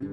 ¿Qué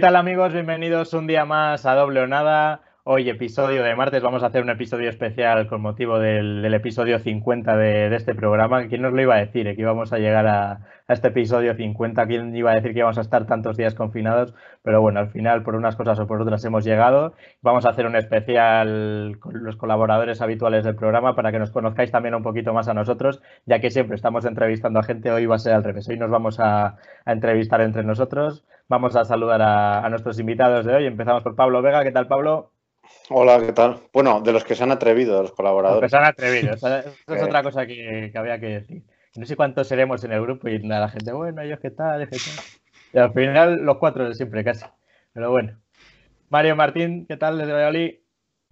tal amigos? Bienvenidos un día más a Doble o Nada. Hoy episodio de martes, vamos a hacer un episodio especial con motivo del, episodio 50 de, este programa. ¿Quién nos lo iba a decir? Eh, que íbamos a llegar a, este episodio 50. ¿Quién iba a decir que íbamos a estar tantos días confinados? Pero bueno, al final por unas cosas o por otras hemos llegado. Vamos a hacer un especial con los colaboradores habituales del programa para que nos conozcáis también un poquito más a nosotros, ya que siempre estamos entrevistando a gente. Hoy va a ser al revés. Hoy nos vamos a, entrevistar entre nosotros. Vamos a saludar a, a nuestros invitados de hoy. Empezamos por Pablo Vega. ¿Qué tal, Pablo? Hola, ¿qué tal? Bueno, de los que se han atrevido, de los colaboradores. Los que se han atrevido, esa, es otra cosa que, había que decir. No sé cuántos seremos en el grupo y la gente, bueno, ellos qué tal, qué tal. Y al final los cuatro de siempre casi. Pero bueno. Mario Martín, ¿qué tal desde Valladolid?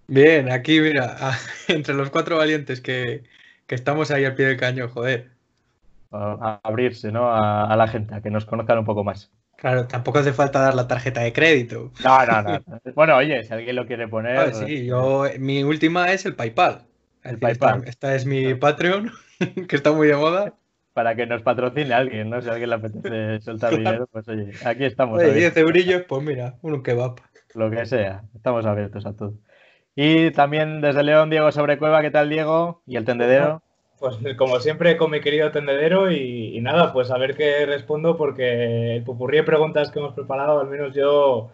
Bien, aquí mira, entre los cuatro valientes que, estamos ahí al pie del caño, joder. A, abrirse, ¿no? A, a la gente, a que nos conozcan un poco más. Claro, tampoco hace falta dar la tarjeta de crédito. No, no, no. Bueno, oye, si alguien lo quiere poner. sí, pues, yo, mi última es el PayPal. El PayPal. Esta, es mi Patreon, que está muy de moda. Para que nos patrocine alguien, ¿no? Si a alguien le apetece soltar dinero, pues oye, aquí estamos. Oye, 10 eurillos, pues mira, que va. Lo que sea, estamos abiertos a todo. Y también desde León, Diego Sobrecueva, ¿qué tal, Diego? ¿Y el tendedero? Pues como siempre con mi querido tendedero y, nada, pues a ver qué respondo porque el pupurrí de preguntas que hemos preparado, al menos yo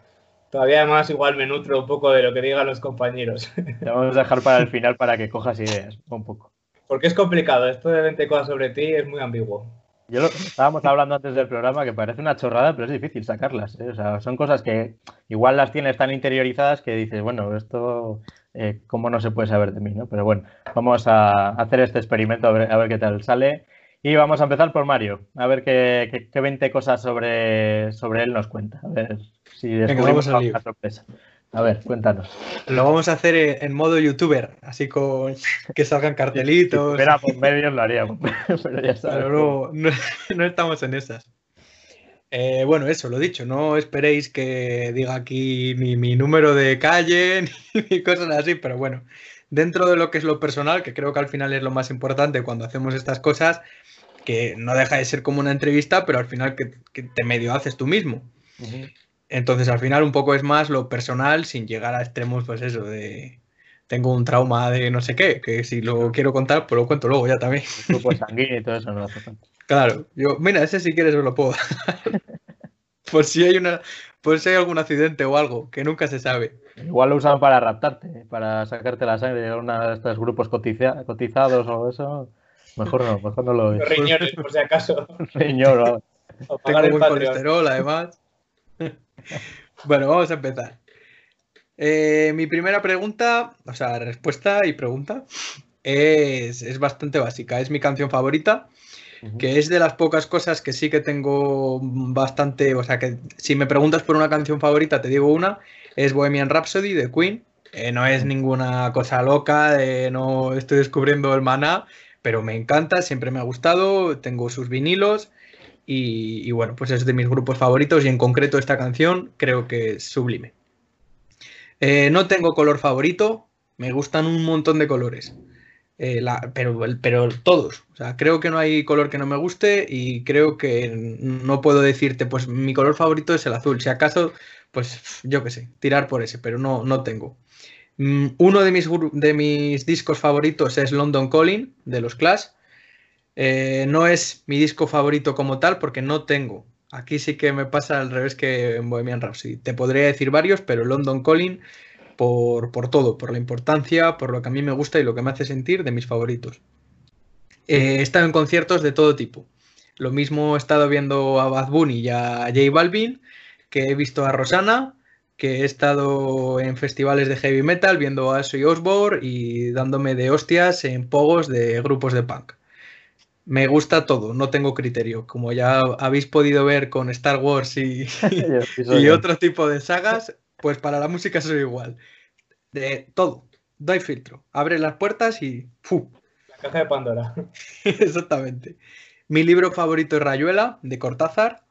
todavía más igual me nutro un poco de lo que digan los compañeros. Te vamos a dejar para el final para que cojas ideas, un poco. Porque es complicado, esto de 20 cosas sobre ti es muy ambiguo. Yo lo, estábamos hablando antes del programa que parece una chorrada, pero es difícil sacarlas. ¿eh? O sea, son cosas que igual las tienes tan interiorizadas que dices, bueno, esto eh, cómo no se puede saber de mí, ¿no? Pero bueno, vamos a hacer este experimento a ver, qué tal sale. Y vamos a empezar por Mario, a ver qué, qué, 20 cosas sobre, sobre él nos cuenta. A ver si descubrimos Venga, sorpresa. A ver, cuéntanos. Lo vamos a hacer en modo youtuber, así con que salgan cartelitos. Espera, por medios lo haríamos, pero ya está. Pero no, no estamos en esas. Eh, bueno, eso, lo dicho, no esperéis que diga aquí ni mi número de calle ni cosas así, pero bueno, dentro de lo que es lo personal, que creo que al final es lo más importante cuando hacemos estas cosas, que no deja de ser como una entrevista, pero al final que, te medio haces tú mismo. Entonces, al final un poco es más lo personal sin llegar a extremos, pues eso, de tengo un trauma de no sé qué, que si lo quiero contar, pues lo cuento luego ya también. Pues sanguíneo y todo eso no hace falta. Claro, yo, mira, ese si quieres os lo puedo por si hay una, por si hay algún accidente o algo, que nunca se sabe. Igual lo usan para raptarte, para sacarte la sangre de uno de estos grupos cotizados o eso. Mejor no, mejor no lo Los riñones, por si acaso. Riñón, o Tengo buen colesterol, además. bueno, vamos a empezar. Eh, mi primera pregunta, o sea, respuesta y pregunta, es, es bastante básica. Es mi canción favorita que es de las pocas cosas que sí que tengo bastante, o sea, que si me preguntas por una canción favorita, te digo una, es Bohemian Rhapsody de Queen. Eh, no es ninguna cosa loca, no estoy descubriendo el maná, pero me encanta, siempre me ha gustado, tengo sus vinilos y, bueno, pues es de mis grupos favoritos y en concreto esta canción creo que es sublime. Eh, no tengo color favorito, me gustan un montón de colores. Eh, pero, todos. O sea, creo que no hay color que no me guste y creo que no puedo decirte, pues mi color favorito es el azul. Si acaso, pues yo qué sé, tirar por ese, pero no, no tengo. Mm, uno de mis, de mis discos favoritos es London Calling de los Clash. Eh, no es mi disco favorito como tal porque no tengo. Aquí sí que me pasa al revés que en Bohemian Rhapsody. Te podría decir varios, pero London Calling por, todo, por la importancia, por lo que a mí me gusta y lo que me hace sentir de mis favoritos. Eh, he estado en conciertos de todo tipo. Lo mismo he estado viendo a Bad Bunny y a J Balvin, que he visto a Rosana, que he estado en festivales de heavy metal viendo a Soy Osborne y dándome de hostias en pogos de grupos de punk. Me gusta todo, no tengo criterio. Como ya habéis podido ver con Star Wars y, y otro tipo de sagas, pues para la música soy igual. De todo. Doy filtro. Abre las puertas y. ¡fu! La caja de Pandora. Exactamente. Mi libro favorito es Rayuela, de Cortázar.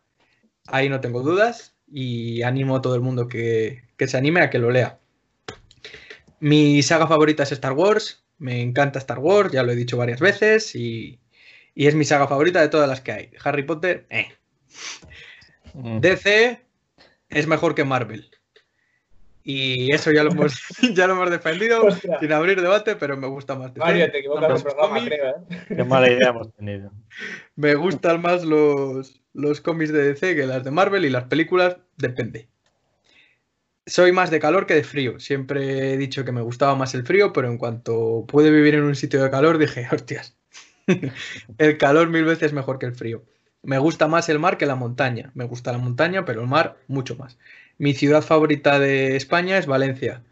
Ahí no tengo dudas y animo a todo el mundo que, que se anime a que lo lea. Mi saga favorita es Star Wars. Me encanta Star Wars, ya lo he dicho varias veces y, y es mi saga favorita de todas las que hay. Harry Potter, eh. Mm. DC es mejor que Marvel. Y eso ya lo hemos, ya lo hemos defendido Ostras. sin abrir debate, pero me gusta más DC. Mario, te equivocas los programa, cómics. creo, ¿eh? Qué mala idea hemos tenido. Me gustan más los, los cómics de DC que las de Marvel y las películas depende. Soy más de calor que de frío. Siempre he dicho que me gustaba más el frío, pero en cuanto pude vivir en un sitio de calor dije, hostias, el calor mil veces mejor que el frío. Me gusta más el mar que la montaña. Me gusta la montaña, pero el mar mucho más. Mi ciudad favorita de España es Valencia.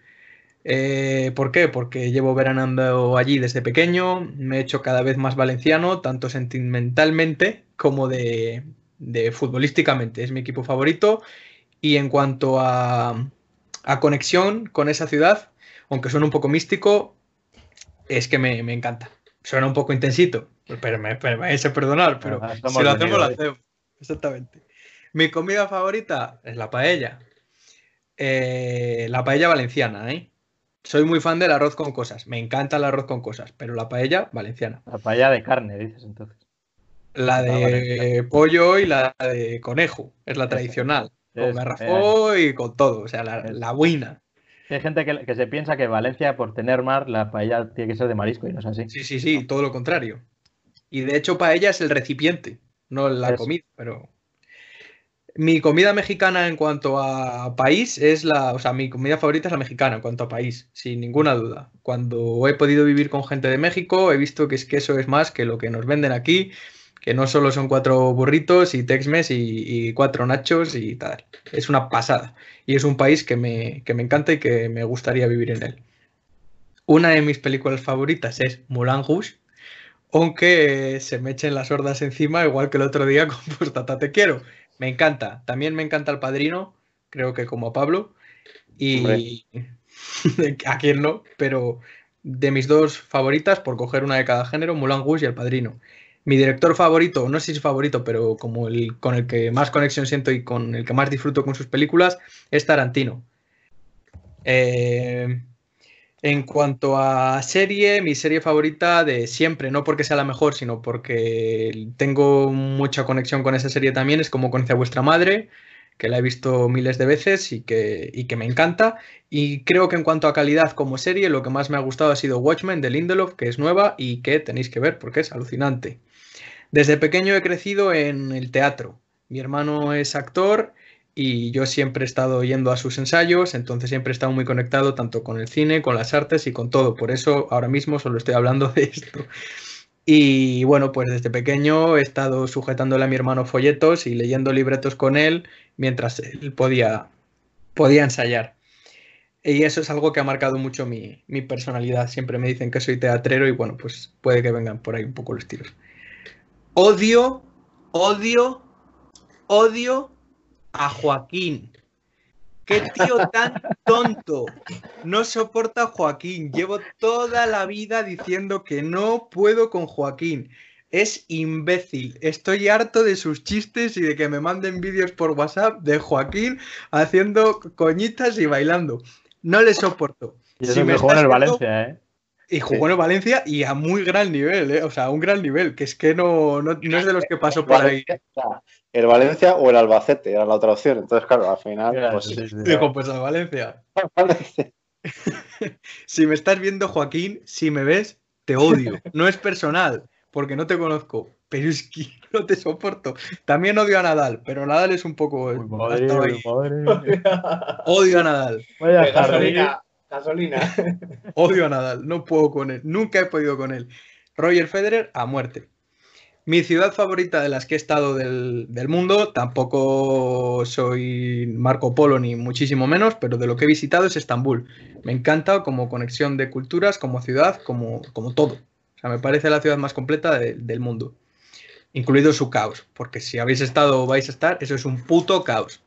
Eh, ¿Por qué? Porque llevo veranando allí desde pequeño, me he hecho cada vez más valenciano, tanto sentimentalmente como de, de futbolísticamente. Es mi equipo favorito. Y en cuanto a, a conexión con esa ciudad, aunque suena un poco místico, es que me, me encanta. Suena un poco intensito, pero me, pero me vais a perdonar, pero si lo hacemos, lo hacemos. Exactamente. Mi comida favorita es la paella. Eh, la paella valenciana, ¿eh? Soy muy fan del arroz con cosas. Me encanta el arroz con cosas, pero la paella valenciana. La paella de carne, dices entonces. La Ah, de pollo y la de conejo. Es la tradicional. Con Es- garrafó y con todo. O sea, la, Es- la buena. Hay gente que, que se piensa que Valencia, por tener mar, la paella tiene que ser de marisco y no es así. Sí, sí, sí, todo lo contrario. Y de hecho, paella es el recipiente, no la comida, pero. Mi comida mexicana en cuanto a país es la. O sea, mi comida favorita es la mexicana en cuanto a país, sin ninguna duda. Cuando he podido vivir con gente de México, he visto que es que eso es más que lo que nos venden aquí, que no solo son cuatro burritos y Tex-Mex y, y cuatro nachos y tal. Es una pasada. Y es un país que me, que me encanta y que me gustaría vivir en él. Una de mis películas favoritas es Moulin Rouge, aunque se me echen las hordas encima, igual que el otro día con Postata Te Quiero. Me encanta. También me encanta El Padrino, creo que como a Pablo. Y a quién no, pero de mis dos favoritas, por coger una de cada género, Rouge y El Padrino. Mi director favorito, no sé si es favorito, pero como el con el que más conexión siento y con el que más disfruto con sus películas, es Tarantino. Eh, en cuanto a serie, mi serie favorita de siempre, no porque sea la mejor, sino porque tengo mucha conexión con esa serie también, es como conoce a vuestra madre, que la he visto miles de veces y que, y que me encanta. Y creo que en cuanto a calidad como serie, lo que más me ha gustado ha sido Watchmen de Lindelof, que es nueva y que tenéis que ver porque es alucinante. Desde pequeño he crecido en el teatro. Mi hermano es actor y yo siempre he estado yendo a sus ensayos, entonces siempre he estado muy conectado tanto con el cine, con las artes y con todo. Por eso ahora mismo solo estoy hablando de esto. Y bueno, pues desde pequeño he estado sujetándole a mi hermano folletos y leyendo libretos con él mientras él podía, podía ensayar. Y eso es algo que ha marcado mucho mi, mi personalidad. Siempre me dicen que soy teatrero y bueno, pues puede que vengan por ahí un poco los tiros. Odio, odio, odio a Joaquín. Qué tío tan tonto. No soporta a Joaquín. Llevo toda la vida diciendo que no puedo con Joaquín. Es imbécil. Estoy harto de sus chistes y de que me manden vídeos por WhatsApp de Joaquín haciendo coñitas y bailando. No le soporto. Y eso Si me jugó en el viendo- Valencia, ¿eh? Y jugó en el Valencia y a muy gran nivel, ¿eh? O sea, a un gran nivel, que es que no, no, no es de los que pasó por ahí. El Valencia o el Albacete era la otra opción. Entonces, claro, al final. Mira, pues, sí, sí, sí. Digo, pues a Valencia. Valencia. Si me estás viendo, Joaquín, si me ves, te odio. No es personal, porque no te conozco, pero es que no te soporto. También odio a Nadal, pero Nadal es un poco... Uy, madre, madre. Odio a Nadal, Vaya gasolina, gasolina. odio a Nadal, no puedo con él, nunca he podido con él. Roger Federer a muerte. Mi ciudad favorita de las que he estado del, del mundo, tampoco soy Marco Polo ni muchísimo menos, pero de lo que he visitado es Estambul. Me encanta como conexión de culturas, como ciudad, como, como todo. O sea, me parece la ciudad más completa de- del mundo, incluido su caos, porque si habéis estado o vais a estar, eso es un puto caos.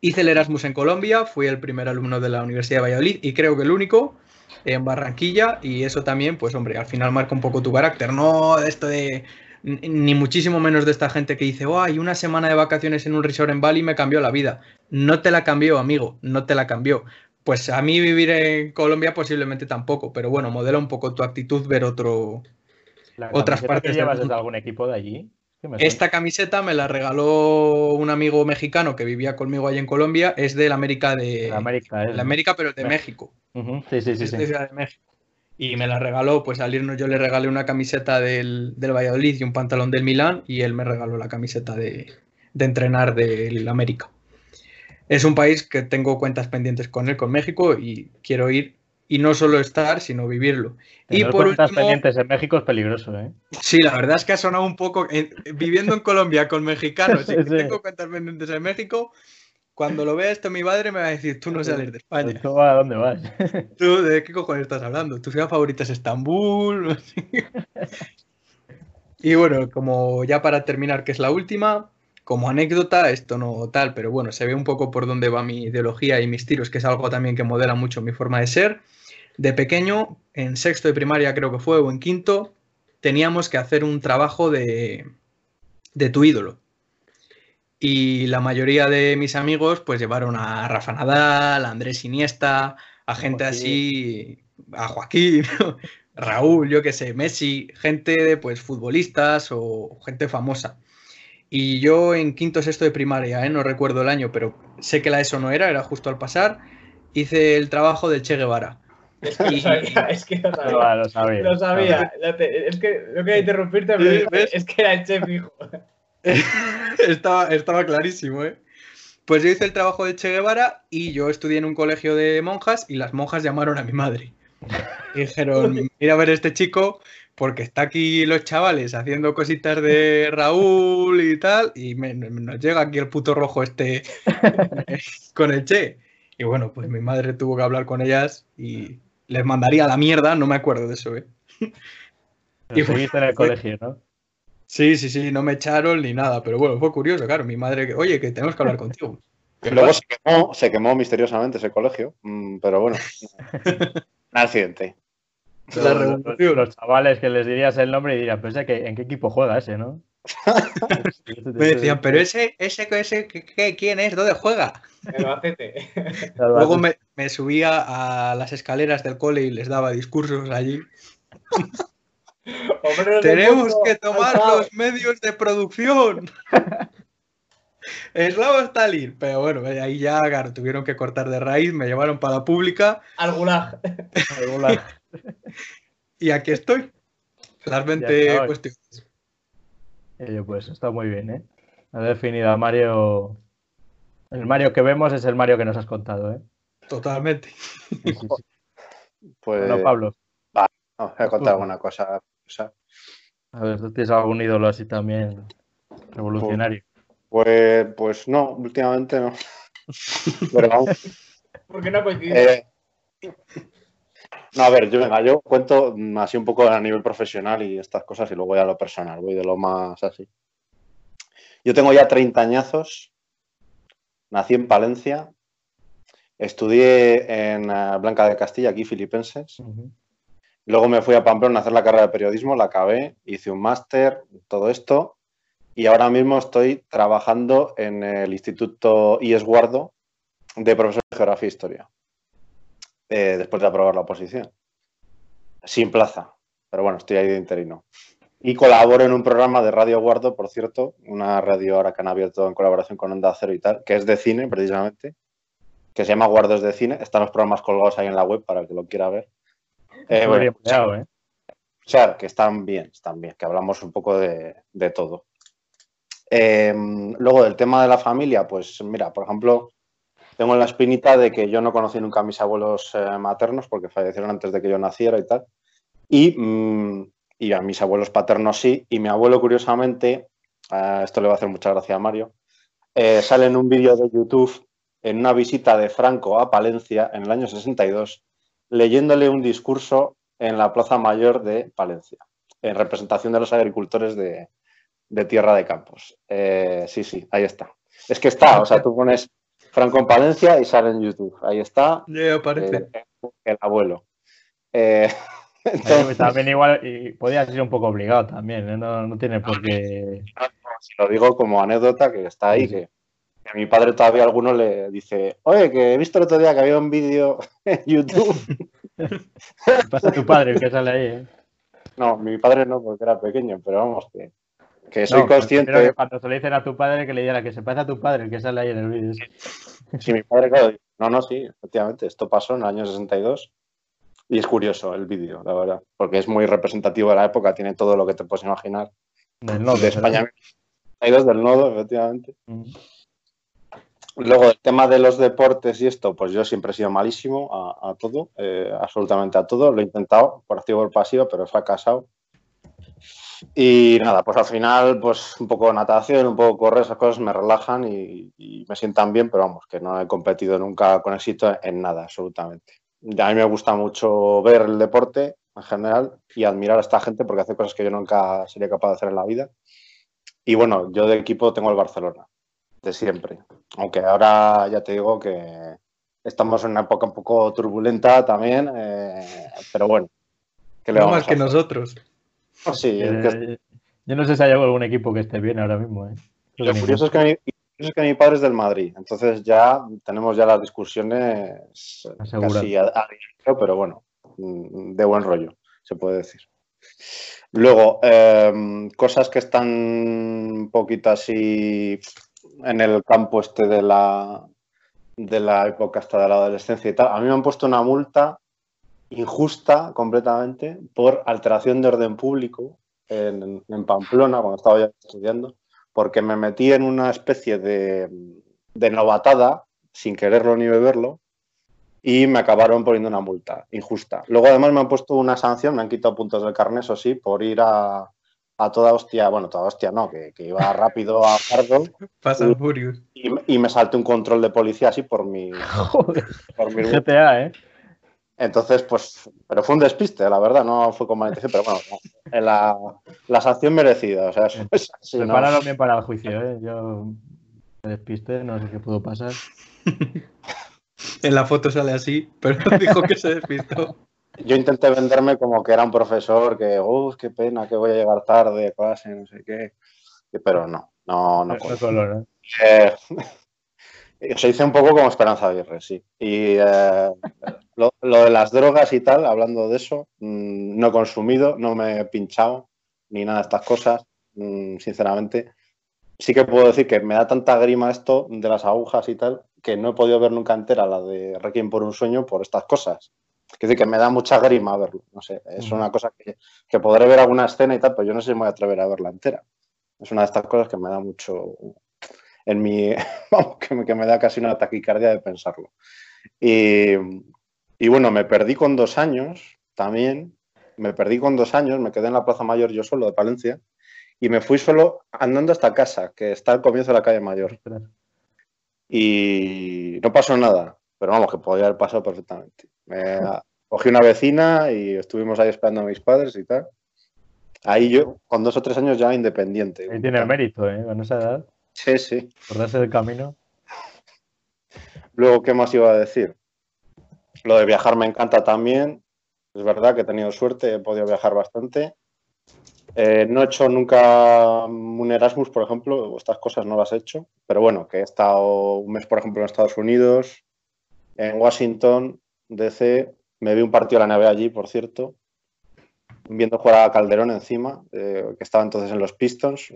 Hice el Erasmus en Colombia, fui el primer alumno de la Universidad de Valladolid y creo que el único en Barranquilla y eso también, pues hombre, al final marca un poco tu carácter, no de esto de ni muchísimo menos de esta gente que dice, oh, hay una semana de vacaciones en un resort en Bali me cambió la vida. No te la cambió, amigo, no te la cambió. Pues a mí vivir en Colombia posiblemente tampoco, pero bueno, modela un poco tu actitud ver otro, otras partes. Que llevas de algún equipo de allí? Esta camiseta me la regaló un amigo mexicano que vivía conmigo allí en Colombia. Es de la América de la América, la América pero de México. Sí, sí, sí. de México y me la regaló, pues al irnos yo le regalé una camiseta del, del Valladolid y un pantalón del Milán y él me regaló la camiseta de, de entrenar del América. Es un país que tengo cuentas pendientes con él, con México, y quiero ir y no solo estar, sino vivirlo. y por cuentas pendientes en México es peligroso, ¿eh? Sí, la verdad es que ha sonado un poco, viviendo en Colombia con mexicanos y tengo cuentas pendientes en México, cuando lo vea esto mi madre me va a decir, tú no sales de España. ¿A dónde vas? ¿Tú de qué cojones estás hablando? ¿Tu ciudad favorita es Estambul? y bueno, como ya para terminar, que es la última, como anécdota, esto no tal, pero bueno, se ve un poco por dónde va mi ideología y mis tiros, que es algo también que modela mucho mi forma de ser. De pequeño, en sexto de primaria creo que fue, o en quinto, teníamos que hacer un trabajo de, de tu ídolo. Y la mayoría de mis amigos pues llevaron a Rafa Nadal, a Andrés Iniesta, a gente así, a Joaquín, Raúl, yo qué sé, Messi, gente de pues futbolistas o gente famosa. Y yo en quinto sexto de primaria, ¿eh? no recuerdo el año, pero sé que la ESO no era, era justo al pasar, hice el trabajo del Che Guevara. Es que, es que lo sabía. Lo sabía. Es que no quería interrumpirte, pero es que era el Che fijo. estaba, estaba clarísimo, ¿eh? Pues yo hice el trabajo de Che Guevara y yo estudié en un colegio de monjas y las monjas llamaron a mi madre. Y dijeron, mira a ver este chico porque está aquí los chavales haciendo cositas de Raúl y tal y nos llega aquí el puto rojo este con el Che. Y bueno, pues mi madre tuvo que hablar con ellas y les mandaría a la mierda, no me acuerdo de eso, ¿eh? y fuiste en el colegio, ¿no? Sí, sí, sí, no me echaron ni nada, pero bueno, fue curioso, claro, mi madre, oye, que tenemos que hablar contigo. Luego se quemó, se quemó misteriosamente ese colegio, mm, pero bueno, un accidente. Los, chavales que les dirías el nombre y dirían, pues ¿en qué equipo juega ese, no? me decían, pero ese, ese, ese, ¿quién es? ¿Dónde juega? Luego me, me subía a las escaleras del cole y les daba discursos allí. Tenemos que tomar los medios de producción. Eslavo Stalin. Pero bueno, ahí ya tuvieron que cortar de raíz, me llevaron para la pública. Al gulag. y aquí estoy. Las 20 cuestiones. Pues está muy bien, ¿eh? Ha definido a Mario. El Mario que vemos es el Mario que nos has contado, ¿eh? Totalmente. Pues. Bueno, Pablo. Va, no, he contado alguna cosa a ver, ¿tú tienes algún ídolo así también revolucionario? Pues, pues no, últimamente no. Pero vamos. ¿Por qué no coincide? Eh, no, a ver, yo venga, yo cuento así un poco a nivel profesional y estas cosas y luego voy a lo personal, voy de lo más así. Yo tengo ya 30 añazos, nací en Palencia, estudié en eh, Blanca de Castilla, aquí filipenses. Luego me fui a Pamplona a hacer la carrera de periodismo, la acabé, hice un máster, todo esto, y ahora mismo estoy trabajando en el Instituto IES Guardo de profesor de Geografía e Historia, eh, después de aprobar la oposición. Sin plaza, pero bueno, estoy ahí de interino. Y colaboro en un programa de Radio Guardo, por cierto, una radio ahora que han abierto en colaboración con Onda Cero y tal, que es de cine precisamente, que se llama Guardos de Cine. Están los programas colgados ahí en la web para el que lo quiera ver. Eh, bueno, ¿eh? O sea, que están bien, están bien, que hablamos un poco de, todo. Em, luego del tema de la familia, pues mira, por ejemplo, tengo la espinita de que yo no conocí nunca a mis abuelos eh, maternos porque fallecieron antes de que yo naciera y tal. Y, mm, y, a mis abuelos paternos sí. Y mi abuelo, curiosamente, esto le va a hacer mucha gracia a Mario, sale en un vídeo de YouTube en una visita de Franco a Palencia en el año 62 leyéndole un discurso en la Plaza Mayor de Palencia, en representación de los agricultores de, Tierra de Campos. Eh, sí, sí, ahí está. Es que está, o sea, tú pones Franco en Palencia y sale en YouTube. Ahí está. aparece. Eh, el abuelo. Eh, también igual, y podía ser un poco obligado también, ¿eh? no, tiene por qué. lo digo como anécdota que está ahí, que, a mi padre todavía alguno le dice, oye, que he visto el otro día que había un vídeo en YouTube. pasa a tu padre que sale ahí, ¿eh? No, mi padre no, porque era pequeño, pero vamos, que, que soy consciente. cuando se le dicen a tu padre que le diera que se pasa a tu padre, que sale ahí en el vídeo. Sí, mi padre, claro. No, no, sí, efectivamente. Esto pasó en el año 62 y es curioso el vídeo, la verdad, porque es muy representativo de la época, tiene todo lo que te puedes imaginar. Del nodo. De España. 62 del nodo, efectivamente. Luego, el tema de los deportes y esto, pues yo siempre he sido malísimo a, todo, eh, absolutamente a todo. Lo he intentado por activo o por pasivo, pero he fracasado. Y nada, pues al final, pues un poco natación, un poco correr, esas cosas me relajan y, me sientan bien, pero vamos, que no he competido nunca con éxito en nada, absolutamente. a mí me gusta mucho ver el deporte en general y admirar a esta gente porque hace cosas que yo nunca sería capaz de hacer en la vida. Y bueno, yo de equipo tengo el Barcelona de siempre. Aunque ahora ya te digo que estamos en una época un poco turbulenta también, eh, pero bueno. no más que nosotros. Sí, eh, Yo no sé si hay algún equipo que esté bien ahora mismo. ¿eh? Lo curioso es que, mi, que mi padre es del Madrid, entonces ya tenemos ya las discusiones casi a, pero bueno, de buen rollo, se puede decir. Luego, em, cosas que están un poquito así en el campo este de la, de la época hasta de la adolescencia y tal. A mí me han puesto una multa injusta completamente por alteración de orden público en, Pamplona, cuando estaba ya estudiando, porque me metí en una especie de, de novatada, sin quererlo ni beberlo, y me acabaron poniendo una multa injusta. Luego además me han puesto una sanción, me han quitado puntos del carnet, eso sí, por ir a, a toda hostia, bueno, toda hostia no, que, iba rápido a y, y, me salté un control de policía así por mi. por mi GTA, ¿eh? Entonces, pues, pero fue un despiste, la verdad, no fue con mala pero bueno, la, la sanción merecida. O sea, es Prepararon bien para el juicio, ¿eh? Yo me despiste, no sé qué pudo pasar. en la foto sale así, pero dijo que se despistó yo intenté venderme como que era un profesor que, uff, qué pena que voy a llegar tarde clase, no sé qué. Pero no, no, no puedo. Eh, se hice un poco como Esperanza Aguirre, sí. Y eh, lo, de las drogas y tal, hablando de eso, mm, no he consumido, no me he pinchado, ni nada de estas cosas, mm, sinceramente. Sí que puedo decir que me da tanta grima esto de las agujas y tal, que no he podido ver nunca entera la de Requiem por un sueño por estas cosas. Es decir, que me da mucha grima verlo. No sé, es una cosa que, podré ver alguna escena y tal, pero yo no sé si me voy a atrever a verla entera. Es una de estas cosas que me da mucho en mi. Vamos, que me, da casi una taquicardia de pensarlo. Y, bueno, me perdí con dos años también. Me perdí con dos años, me quedé en la Plaza Mayor yo solo de Palencia y me fui solo andando hasta casa, que está al comienzo de la calle Mayor. Y no pasó nada, pero vamos, que podía haber pasado perfectamente. Me cogí una vecina y estuvimos ahí esperando a mis padres y tal. Ahí yo, con dos o tres años ya independiente. Ahí tiene mérito, ¿eh? Con esa edad. Sí, sí. Por darse el camino. Luego, ¿qué más iba a decir? Lo de viajar me encanta también. Es verdad que he tenido suerte, he podido viajar bastante. Eh, no he hecho nunca un Erasmus, por ejemplo, estas cosas no las he hecho, pero bueno, que he estado un mes, por ejemplo, en Estados Unidos, en Washington, DC, me vi un partido de la nave allí, por cierto, viendo jugar a Calderón encima, eh, que estaba entonces en los Pistons,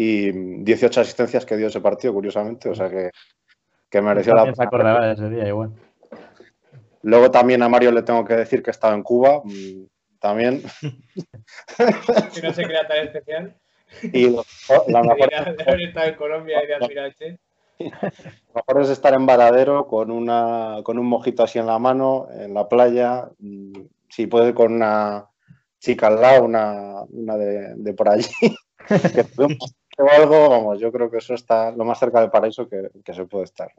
y 18 asistencias que dio ese partido, curiosamente, o sea que, que mereció la pena. de ese día igual. Luego también a Mario le tengo que decir que estaba en Cuba, mm, también. que no se crea tan especial. Y la mejor... de haber estado en Colombia y de Almirante. Lo mejor es estar en Varadero con, una, con un mojito así en la mano, en la playa. Mm, si puede con una chica al lado, una, una de, por allí, o algo, vamos, yo creo que eso está lo más cerca del paraíso que, se puede estar.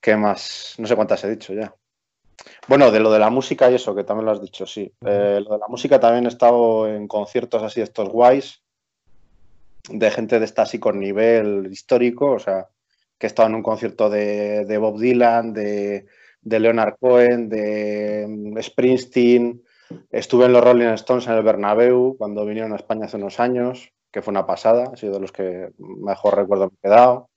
¿Qué más? No sé cuántas he dicho ya. Bueno, de lo de la música y eso, que también lo has dicho, sí. Eh, lo de la música también he estado en conciertos así, estos guays, de gente de esta así con nivel histórico, o sea, que he estado en un concierto de, Bob Dylan, de, Leonard Cohen, de mm, Springsteen, Estuve en los Rolling Stones en el Bernabéu cuando vinieron a España hace unos años, que fue una pasada, ha sido de los que mejor recuerdo me he quedado.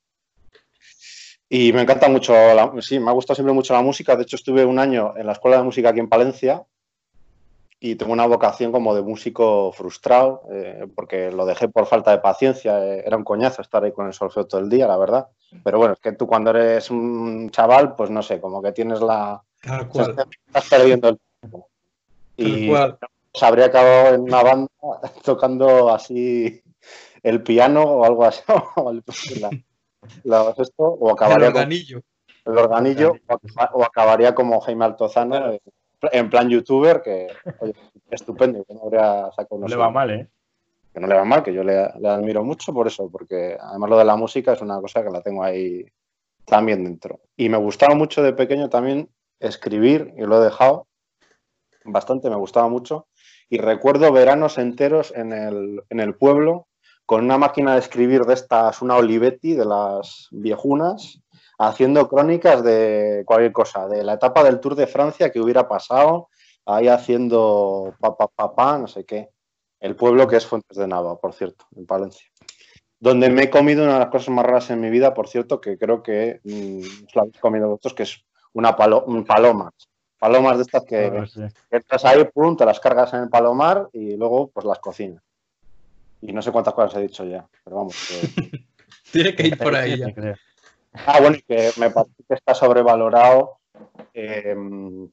Y me encanta mucho, sí, me ha gustado siempre mucho la música. De hecho, estuve un año en la Escuela de Música aquí en Palencia y tengo una vocación como de músico frustrado, eh, porque lo dejé por falta de paciencia. Eh, era un coñazo estar ahí con el solfeo todo el día, la verdad. Pero bueno, es que tú cuando eres un chaval, pues no sé, como que tienes la... Estás perdiendo el tiempo. Y pues habría acabado en una banda tocando así el piano o algo así. o acabaría el organillo. el organillo, o, acabaría como Jaime Altozano eh, en plan youtuber, que oye, estupendo, que no habría sacado le va mal, ¿eh? Que no le va mal, que yo le, admiro mucho por eso, porque además lo de la música es una cosa que la tengo ahí también dentro. Y me gustaba mucho de pequeño también escribir, y lo he dejado bastante, me gustaba mucho. Y recuerdo veranos enteros en el, en el pueblo con una máquina de escribir de estas, una Olivetti de las viejunas, haciendo crónicas de cualquier cosa, de la etapa del Tour de Francia que hubiera pasado, ahí haciendo papá, papá, no sé qué. El pueblo que es Fuentes de Nava, por cierto, en Palencia. Donde me he comido una de las cosas más raras en mi vida, por cierto, que creo que mmm, lo habéis comido vosotros, que es una palo palomas. Palomas de estas que, ah, entras ahí, pum, te las cargas en el palomar y luego pues las cocinas. Y no sé cuántas cosas he dicho ya, pero vamos. Tiene que ir por ahí ya. Ah, bueno, que me parece que está sobrevalorado. Em,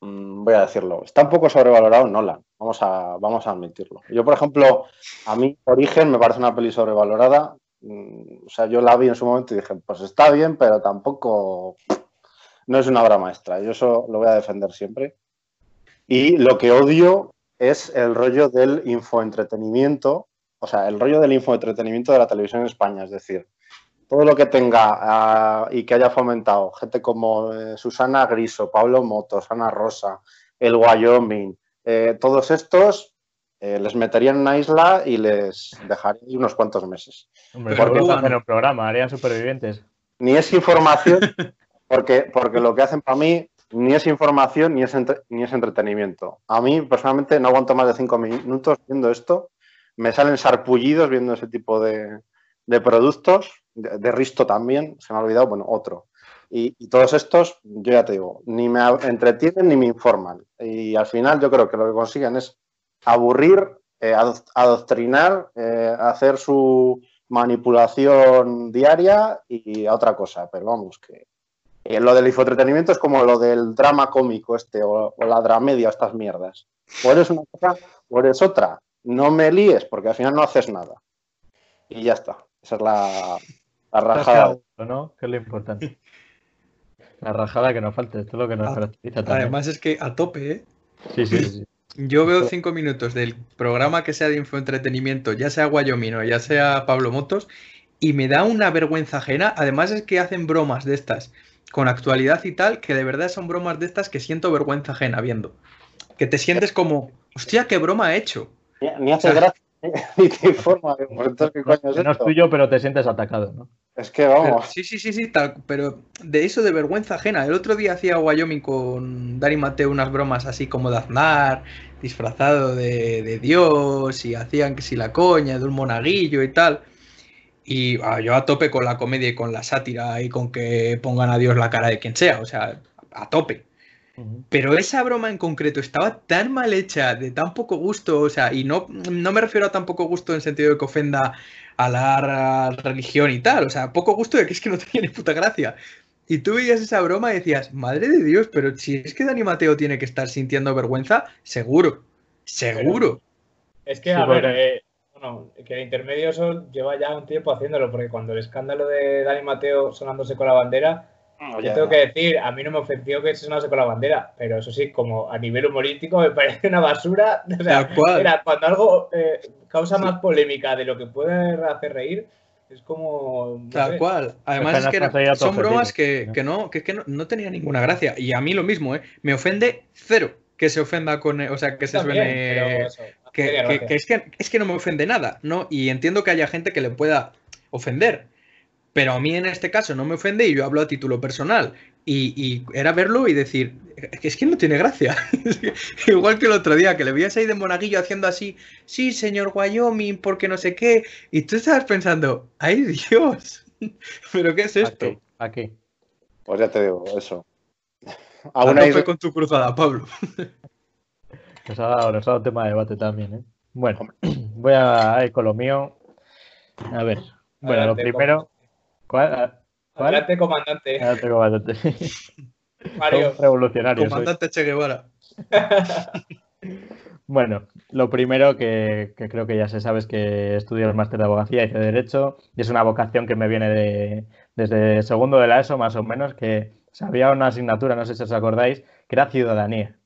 mm, voy a decirlo. Está un poco sobrevalorado Nolan. Vamos a, vamos a admitirlo. Yo, por ejemplo, a mí Origen me parece una peli sobrevalorada. Mm, o sea, yo la vi en su momento y dije, pues está bien, pero tampoco no es una obra maestra. Yo eso lo voy a defender siempre. Y lo que odio es el rollo del infoentretenimiento, o sea, el rollo del infoentretenimiento de la televisión en España. Es decir, todo lo que tenga ah, y que haya fomentado gente como eh, Susana Griso, Pablo Motos, Ana Rosa, el Wyoming, eh, todos estos eh, les meterían en una isla y les dejaría unos cuantos meses. Hombre, porque hacen un programa, harían supervivientes. Ni es información, porque, porque lo que hacen para mí ni es información ni es, ni es entretenimiento. A mí personalmente no aguanto más de cinco minutos viendo esto. Me salen sarpullidos viendo ese tipo de, de productos de, Risto también, se me ha olvidado, bueno, otro. Y, todos estos, yo ya te digo, ni me entretienen ni me informan. Y al final yo creo que lo que consiguen es aburrir, eh, adoctrinar, eh, hacer su manipulación diaria y, a otra cosa. Pero vamos, que eh, lo del infoentretenimiento es como lo del drama cómico este o, o la dramedia, estas mierdas. O eres una cosa o eres otra. No me líes porque al final no haces nada. Y ya está. Esa es la, la rajada. ¿no? Que es lo importante. La rajada que nos falte, esto es lo que nos caracteriza también. Además es que a tope, ¿eh? Sí, sí, sí. Yo veo cinco minutos del programa que sea de infoentretenimiento, ya sea Guayomino, ya sea Pablo Motos, y me da una vergüenza ajena. Además es que hacen bromas de estas con actualidad y tal, que de verdad son bromas de estas que siento vergüenza ajena viendo. Que te sientes como, hostia, qué broma ha hecho. Ni, hace gracia. ni te informa. no es tuyo, pero te sientes atacado, ¿no? Es que vamos. sí, sí, sí, sí, tal, pero de eso de vergüenza ajena. El otro día hacía Wyoming con Dani Mateo unas bromas así como de Aznar, disfrazado de, Dios, y hacían que si la coña de un monaguillo y tal. Y ah, yo a tope con la comedia y con la sátira y con que pongan a Dios la cara de quien sea, o sea, a tope. Pero esa broma en concreto estaba tan mal hecha, de tan poco gusto, o sea, y no, no me refiero a tan poco gusto en el sentido de que ofenda a la religión y tal. O sea, poco gusto de que es que no tenía ni puta gracia. Y tú veías esa broma y decías, madre de Dios, pero si es que Dani Mateo tiene que estar sintiendo vergüenza, seguro, seguro. es que, a ver, eh, bueno, que el intermedio eso lleva ya un tiempo haciéndolo, porque cuando el escándalo de Dani Mateo sonándose con la bandera, yo tengo que decir, a mí no me ofendió que se sonase con la bandera, pero eso sí, como a nivel humorístico me parece una basura. O sea, cuando algo eh, causa más polémica de lo que puede hacer reír, es como. Tal cual. Además, es que son bromas que, no, que, que no, tenía ninguna gracia. Y a mí lo mismo, ¿eh? Me ofende cero que se ofenda con. O sea, que se suene. Que, es que es que no me ofende nada, ¿no? Y entiendo que haya gente que le pueda ofender. Pero a mí en este caso no me ofende y yo hablo a título personal. Y, era verlo y decir, es que no tiene gracia. Igual que el otro día, que le veías ahí de monaguillo haciendo así, sí, señor Wyoming, porque no sé qué. Y tú estabas pensando, ¡ay Dios! ¿Pero qué es esto? ¿A qué? Pues ya te digo, eso. Aún no fue con tu cruzada, Pablo. Nos ha, dado, nos ha dado tema de debate también, ¿eh? Bueno, voy a ir con lo mío. A ver, bueno, lo primero. ¿Cuál? Adelante, comandante. Adelante, comandante. Mario. Revolucionario. Comandante Che Guevara. bueno, lo primero que, creo que ya se sabe es que estudio el máster de abogacía y de Derecho y es una vocación que me viene de, desde segundo de la ESO más o menos, que había una asignatura, no sé si os acordáis, que era ciudadanía.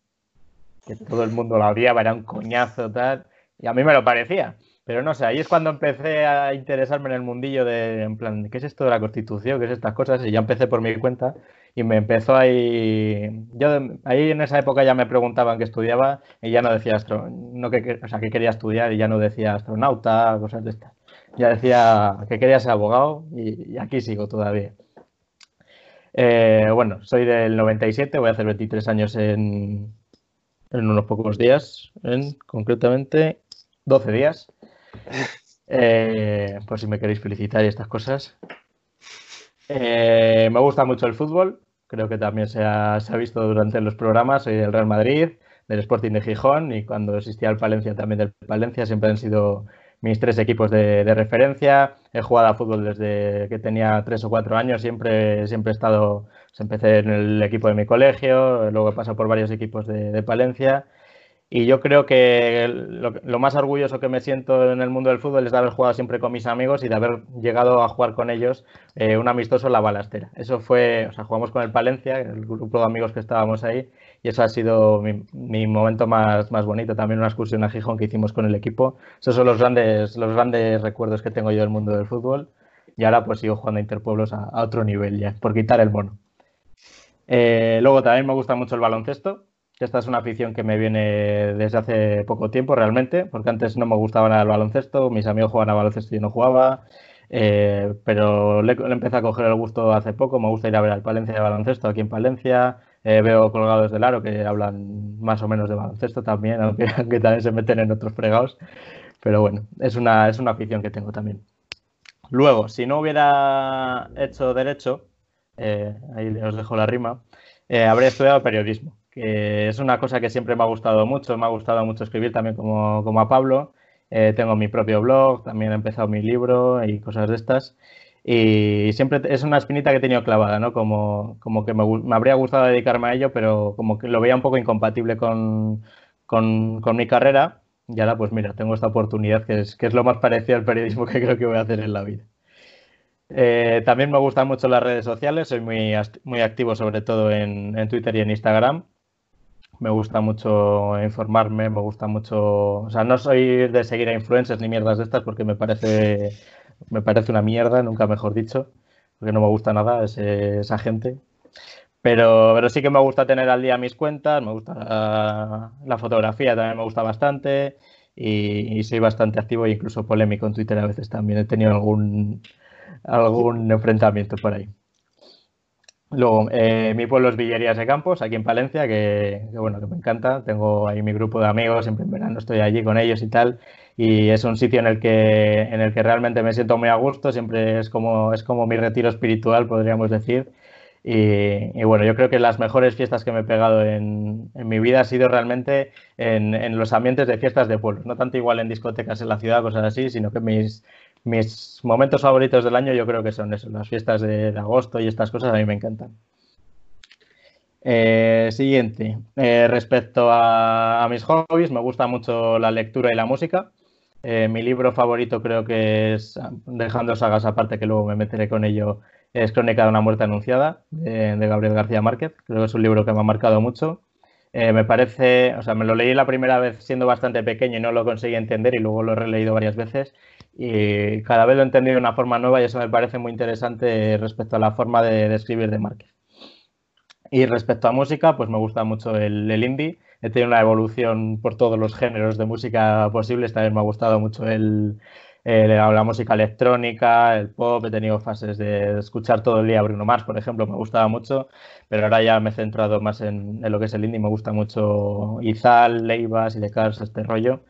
Que todo el mundo la odiaba, era un coñazo tal. Y a mí me lo parecía. Pero no sé, ahí es cuando empecé a interesarme en el mundillo de, en plan, ¿qué es esto de la Constitución? ¿Qué es estas cosas? Y ya empecé por mi cuenta y me empezó ahí... Yo ahí en esa época ya me preguntaban qué estudiaba y ya no decía astro, no que, o sea, que quería estudiar y ya no decía astronauta, cosas de estas. Ya decía que quería ser abogado y, aquí sigo todavía. Eh, bueno, soy del 97, voy a hacer 23 años en, en unos pocos días, en concretamente 12 días. Eh, por si me queréis felicitar y estas cosas. Eh, me gusta mucho el fútbol, creo que también se ha, visto durante los programas. Soy del Real Madrid, del Sporting de Gijón y cuando existía el Palencia también del Palencia, siempre han sido mis tres equipos de, referencia. He jugado a fútbol desde que tenía tres o cuatro años, siempre, siempre he estado, pues empecé en el equipo de mi colegio, luego he pasado por varios equipos de, de Palencia y yo creo que lo, más orgulloso que me siento en el mundo del fútbol es de haber jugado siempre con mis amigos y de haber llegado a jugar con ellos eh, un amistoso en la balastera. Eso fue, o sea, jugamos con el Palencia, el grupo de amigos que estábamos ahí, y eso ha sido mi, momento más, más, bonito. También una excursión a Gijón que hicimos con el equipo. Esos son los grandes, los grandes recuerdos que tengo yo del mundo del fútbol. Y ahora pues sigo jugando a Interpueblos a, otro nivel ya, por quitar el mono. Eh, luego también me gusta mucho el baloncesto esta es una afición que me viene desde hace poco tiempo realmente, porque antes no me gustaba nada el baloncesto, mis amigos jugaban a baloncesto y yo no jugaba, eh, pero le, empecé a coger el gusto hace poco, me gusta ir a ver al Palencia de baloncesto aquí en Palencia, eh, veo colgados del aro que hablan más o menos de baloncesto también, aunque, también se meten en otros fregados, pero bueno, es una, es una afición que tengo también. Luego, si no hubiera hecho derecho, eh, ahí os dejo la rima, habría estudiado periodismo que es una cosa que siempre me ha gustado mucho, me ha gustado mucho escribir también como, como a Pablo. Eh, tengo mi propio blog, también he empezado mi libro y cosas de estas. Y siempre es una espinita que he tenido clavada, ¿no? Como, como que me, me, habría gustado dedicarme a ello, pero como que lo veía un poco incompatible con, con, con, mi carrera. Y ahora, pues mira, tengo esta oportunidad que es, que es lo más parecido al periodismo que creo que voy a hacer en la vida. Eh, también me gustan mucho las redes sociales, soy muy, muy activo sobre todo en, en Twitter y en Instagram me gusta mucho informarme, me gusta mucho, o sea, no soy de seguir a influencers ni mierdas de estas porque me parece, me parece una mierda, nunca mejor dicho, porque no me gusta nada esa gente. Pero, pero sí que me gusta tener al día mis cuentas, me gusta la, fotografía, también me gusta bastante y, soy bastante activo e incluso polémico en Twitter a veces también. He tenido algún, algún enfrentamiento por ahí. Luego, eh, mi pueblo es Villerías de Campos, aquí en Palencia, que, bueno, que me encanta. Tengo ahí mi grupo de amigos, siempre en verano estoy allí con ellos y tal. Y es un sitio en el que, en el que realmente me siento muy a gusto, siempre es como, es como mi retiro espiritual, podríamos decir. Y, bueno, yo creo que las mejores fiestas que me he pegado en, en mi vida ha sido realmente en, en, los ambientes de fiestas de pueblos. No tanto igual en discotecas en la ciudad, cosas así, sino que mis, mis momentos favoritos del año yo creo que son eso, las fiestas de, agosto y estas cosas a mí me encantan. Eh, siguiente, eh, respecto a, mis hobbies, me gusta mucho la lectura y la música. Eh, mi libro favorito creo que es, dejando sagas aparte que luego me meteré con ello, es Crónica de una muerte anunciada de, de Gabriel García Márquez. Creo que es un libro que me ha marcado mucho. me parece, o sea, me lo leí la primera vez siendo bastante pequeño y no lo conseguí entender y luego lo he releído varias veces y cada vez lo he entendido de una forma nueva y eso me parece muy interesante respecto a la forma de, escribir de Márquez. Y respecto a música, pues me gusta mucho el, indie. He tenido una evolución por todos los géneros de música posibles. También me ha gustado mucho el, la música electrónica, el pop, he tenido fases de escuchar todo el día Bruno Mars, por ejemplo, me gustaba mucho, pero ahora ya me he centrado más en, lo que es el indie, me gusta mucho Izal, Leivas y de Cars, este rollo.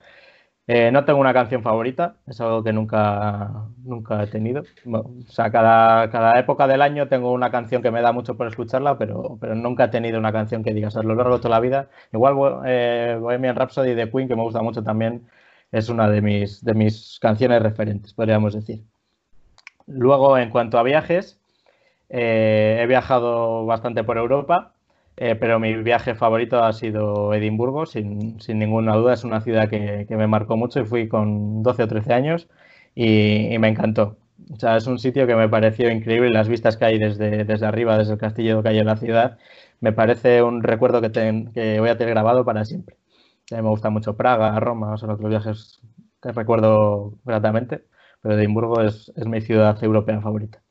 Eh, no tengo una canción favorita, es algo que nunca, nunca he tenido. o sea, cada, cada, época del año tengo una canción que me da mucho por escucharla, pero, pero nunca he tenido una canción que digas a lo largo de toda la vida. Igual eh, Bohemian Rhapsody de Queen, que me gusta mucho también, es una de mis, de mis canciones referentes, podríamos decir. Luego, en cuanto a viajes, eh, he viajado bastante por Europa, eh, pero mi viaje favorito ha sido Edimburgo, sin, ninguna duda. Es una ciudad que, me marcó mucho y fui con 12 o 13 años y, me encantó. O sea, es un sitio que me pareció increíble, las vistas que hay desde, arriba, desde el castillo que hay en la ciudad, me parece un recuerdo que, voy a tener grabado para siempre. me gusta mucho Praga, Roma, son otros viajes que recuerdo gratamente, pero Edimburgo es mi ciudad europea favorita.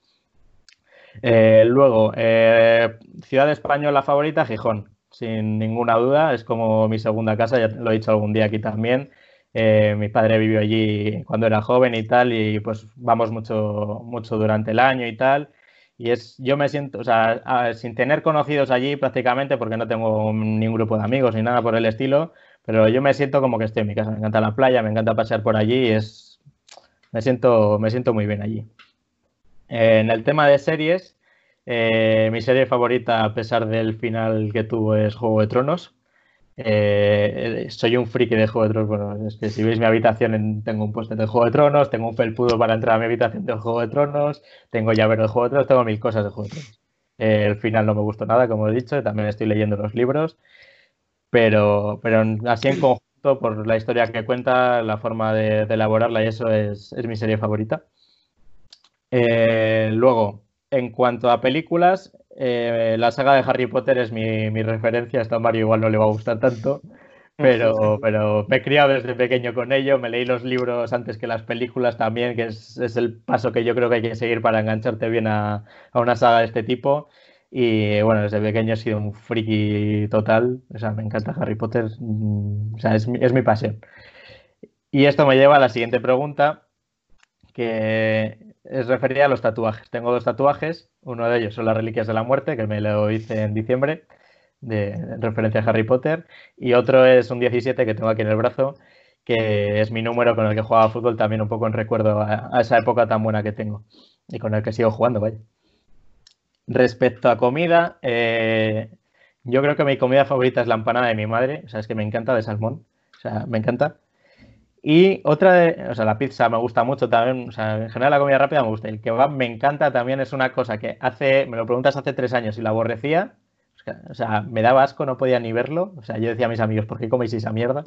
Eh, luego, eh, ciudad española favorita, Gijón, sin ninguna duda, es como mi segunda casa, ya lo he dicho algún día aquí también. Eh, mi padre vivió allí cuando era joven y tal, y pues vamos mucho, mucho durante el año y tal. Y es, yo me siento, o sea, sin tener conocidos allí prácticamente, porque no tengo ni un grupo de amigos ni nada por el estilo, pero yo me siento como que estoy en mi casa. Me encanta la playa, me encanta pasear por allí y es, me siento, me siento muy bien allí. En el tema de series, eh, mi serie favorita, a pesar del final que tuvo, es Juego de Tronos. Eh, soy un friki de Juego de Tronos. Bueno, es que si veis mi habitación, tengo un póster de Juego de Tronos, tengo un felpudo para entrar a mi habitación de Juego de Tronos, tengo llavero de Juego de Tronos, tengo mil cosas de Juego de Tronos. Eh, el final no me gustó nada, como he dicho, también estoy leyendo los libros, pero, pero así en conjunto, por la historia que cuenta, la forma de, elaborarla y eso es, es mi serie favorita. Eh, luego, en cuanto a películas, eh, la saga de Harry Potter es mi, referencia. Esto a Mario igual no le va a gustar tanto, pero, pero me he criado desde pequeño con ello. Me leí los libros antes que las películas también, que es, el paso que yo creo que hay que seguir para engancharte bien a, una saga de este tipo. Y bueno, desde pequeño he sido un friki total. O sea, me encanta Harry Potter. Mm, o sea, es, es mi pasión. Y esto me lleva a la siguiente pregunta, que es referida a los tatuajes. Tengo dos tatuajes, uno de ellos son las Reliquias de la Muerte, que me lo hice en diciembre, de, referencia a Harry Potter, y otro es un 17 que tengo aquí en el brazo, que es mi número con el que jugaba fútbol, también un poco en recuerdo a, esa época tan buena que tengo y con el que sigo jugando, vaya. Respecto a comida, eh, yo creo que mi comida favorita es la empanada de mi madre, o sea, es que me encanta de salmón, o sea, me encanta. Y otra de, o sea, la pizza me gusta mucho también, o sea, en general la comida rápida me gusta. El kebab me encanta también, es una cosa que hace, me lo preguntas hace tres años y la aborrecía, o sea, me daba asco, no podía ni verlo, o sea, yo decía a mis amigos, ¿por qué coméis esa mierda?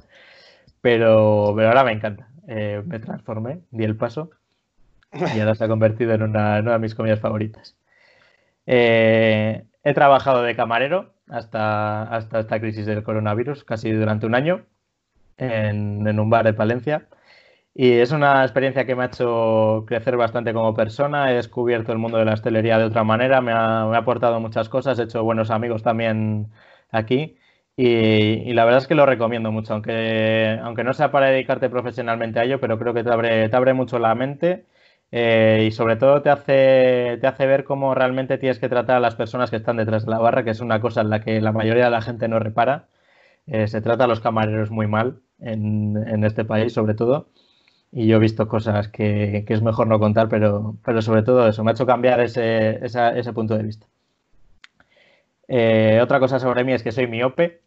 Pero, pero ahora me encanta, eh, me transformé, di el paso y ahora se ha convertido en una, de mis comidas favoritas. Eh, he trabajado de camarero hasta, hasta esta crisis del coronavirus, casi durante un año en, un bar de Palencia. Y es una experiencia que me ha hecho crecer bastante como persona. He descubierto el mundo de la hostelería de otra manera, me ha, aportado muchas cosas, he hecho buenos amigos también aquí. Y, la verdad es que lo recomiendo mucho, aunque, aunque no sea para dedicarte profesionalmente a ello, pero creo que te abre, te abre mucho la mente eh, y sobre todo te hace, te hace ver cómo realmente tienes que tratar a las personas que están detrás de la barra, que es una cosa en la que la mayoría de la gente no repara. Eh, se trata a los camareros muy mal en, este país, sobre todo. Y yo he visto cosas que, es mejor no contar, pero, pero, sobre todo eso, me ha hecho cambiar ese, ese punto de vista. Eh, otra cosa sobre mí es que soy miope.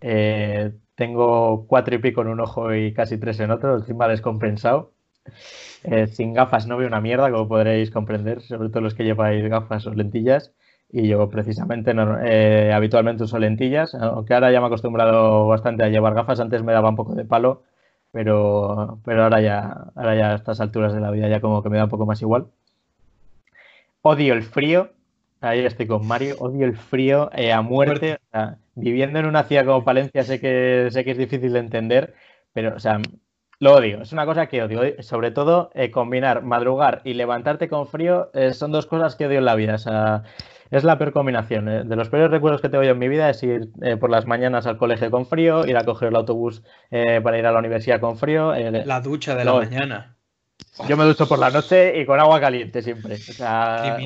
Eh, tengo cuatro y pico en un ojo y casi tres en otro, encima descompensado. Eh, sin gafas no veo una mierda, como podréis comprender, sobre todo los que lleváis gafas o lentillas y yo precisamente eh, habitualmente uso lentillas, aunque ahora ya me he acostumbrado bastante a llevar gafas, antes me daba un poco de palo, pero, pero ahora, ya, ahora ya a estas alturas de la vida ya como que me da un poco más igual. Odio el frío, ahí estoy con Mario, odio el frío eh, a muerte, viviendo en una ciudad como Palencia sé que, sé que es difícil de entender, pero o sea, lo odio, es una cosa que odio. Sobre todo, eh, combinar madrugar y levantarte con frío son dos cosas que odio en la vida. O sea, es la peor combinación. ¿eh? De los peores recuerdos que tengo yo en mi vida es ir eh, por las mañanas al colegio con frío, ir a coger el autobús eh, para ir a la universidad con frío. la ducha de la mañana. Yo me ducho por la noche y con agua caliente siempre. O sea,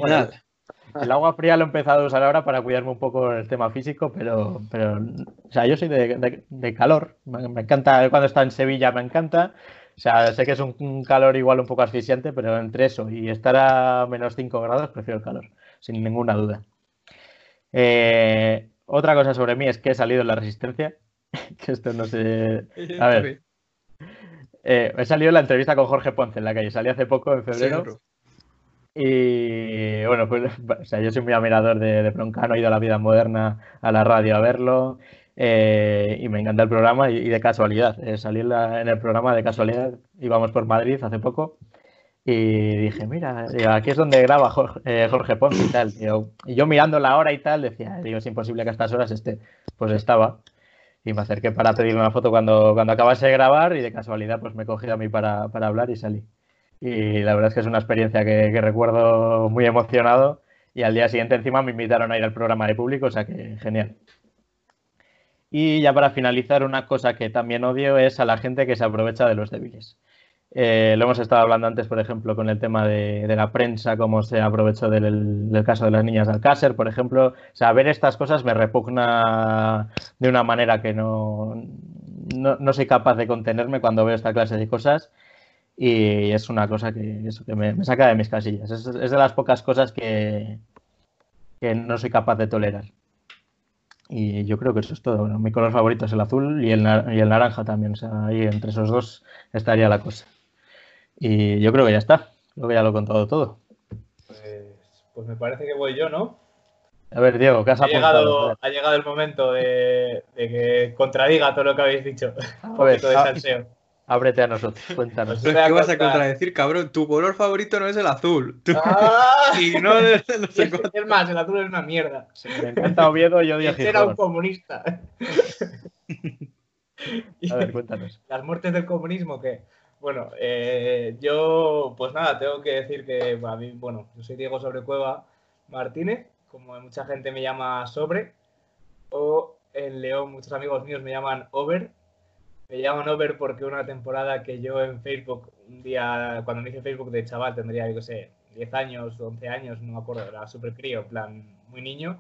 el agua fría lo he empezado a usar ahora para cuidarme un poco el tema físico, pero, pero o sea, yo soy de, calor. Me, encanta, cuando está en Sevilla me encanta. O sea, sé que es un, calor igual un poco asfixiante, pero entre eso y estar a menos 5 grados prefiero el calor, sin ninguna duda. Eh, otra cosa sobre mí es que he salido en la resistencia, que esto no sé... A ver, eh, he salido en la entrevista con Jorge Ponce en la calle, salí hace poco, en febrero. y bueno, pues o sea, yo soy muy admirador de, de Broncano, he ido a la vida moderna, a la radio a verlo. Eh, y me encanta el programa y, de casualidad. Eh, salí en, el programa de casualidad, íbamos por Madrid hace poco y dije, mira, aquí es donde graba Jorge, Jorge Ponce y tal. Y yo mirando la hora y tal, decía, digo, es imposible que a estas horas esté. Pues estaba y me acerqué para pedirle una foto cuando, cuando acabase de grabar y de casualidad pues me cogido a mí para, para hablar y salí. Y la verdad es que es una experiencia que, que, recuerdo muy emocionado y al día siguiente encima me invitaron a ir al programa de público, o sea que genial. Y ya para finalizar, una cosa que también odio es a la gente que se aprovecha de los débiles. Eh, lo hemos estado hablando antes, por ejemplo, con el tema de, la prensa, cómo se aprovechó del, caso de las niñas de Alcácer, por ejemplo. O sea, ver estas cosas me repugna de una manera que no, no, soy capaz de contenerme cuando veo esta clase de cosas. Y es una cosa que, eso, que me, saca de mis casillas. Es, de las pocas cosas que, que no soy capaz de tolerar. Y yo creo que eso es todo. mi color favorito es el azul y el, y el naranja también. O sea, ahí entre esos dos estaría la cosa. Y yo creo que ya está. Creo que ya lo he contado todo. Pues, pues me parece que voy yo, ¿no? A ver, Diego, ¿qué has ha llegado, ha llegado el momento de, que contradiga todo lo que habéis dicho. Un poquito de salseo. Ábrete a nosotros, cuéntanos. ¿Qué vas a contradecir, cabrón? Tu color favorito no es el azul. Ah. y no, es, es más, el azul es una mierda. Me encanta Oviedo y odio Era un comunista. a ver, cuéntanos. Las muertes del comunismo, ¿qué? Bueno, eh, yo, pues nada, tengo que decir que a mí, bueno, yo soy Diego Sobrecueva Martínez, como mucha gente me llama Sobre, o en León muchos amigos míos me llaman Over. Me llaman Over porque una temporada que yo en Facebook, un día, cuando me hice Facebook de chaval, tendría, yo sé, 10 años, 11 años, no me acuerdo, era súper crío, en plan, muy niño.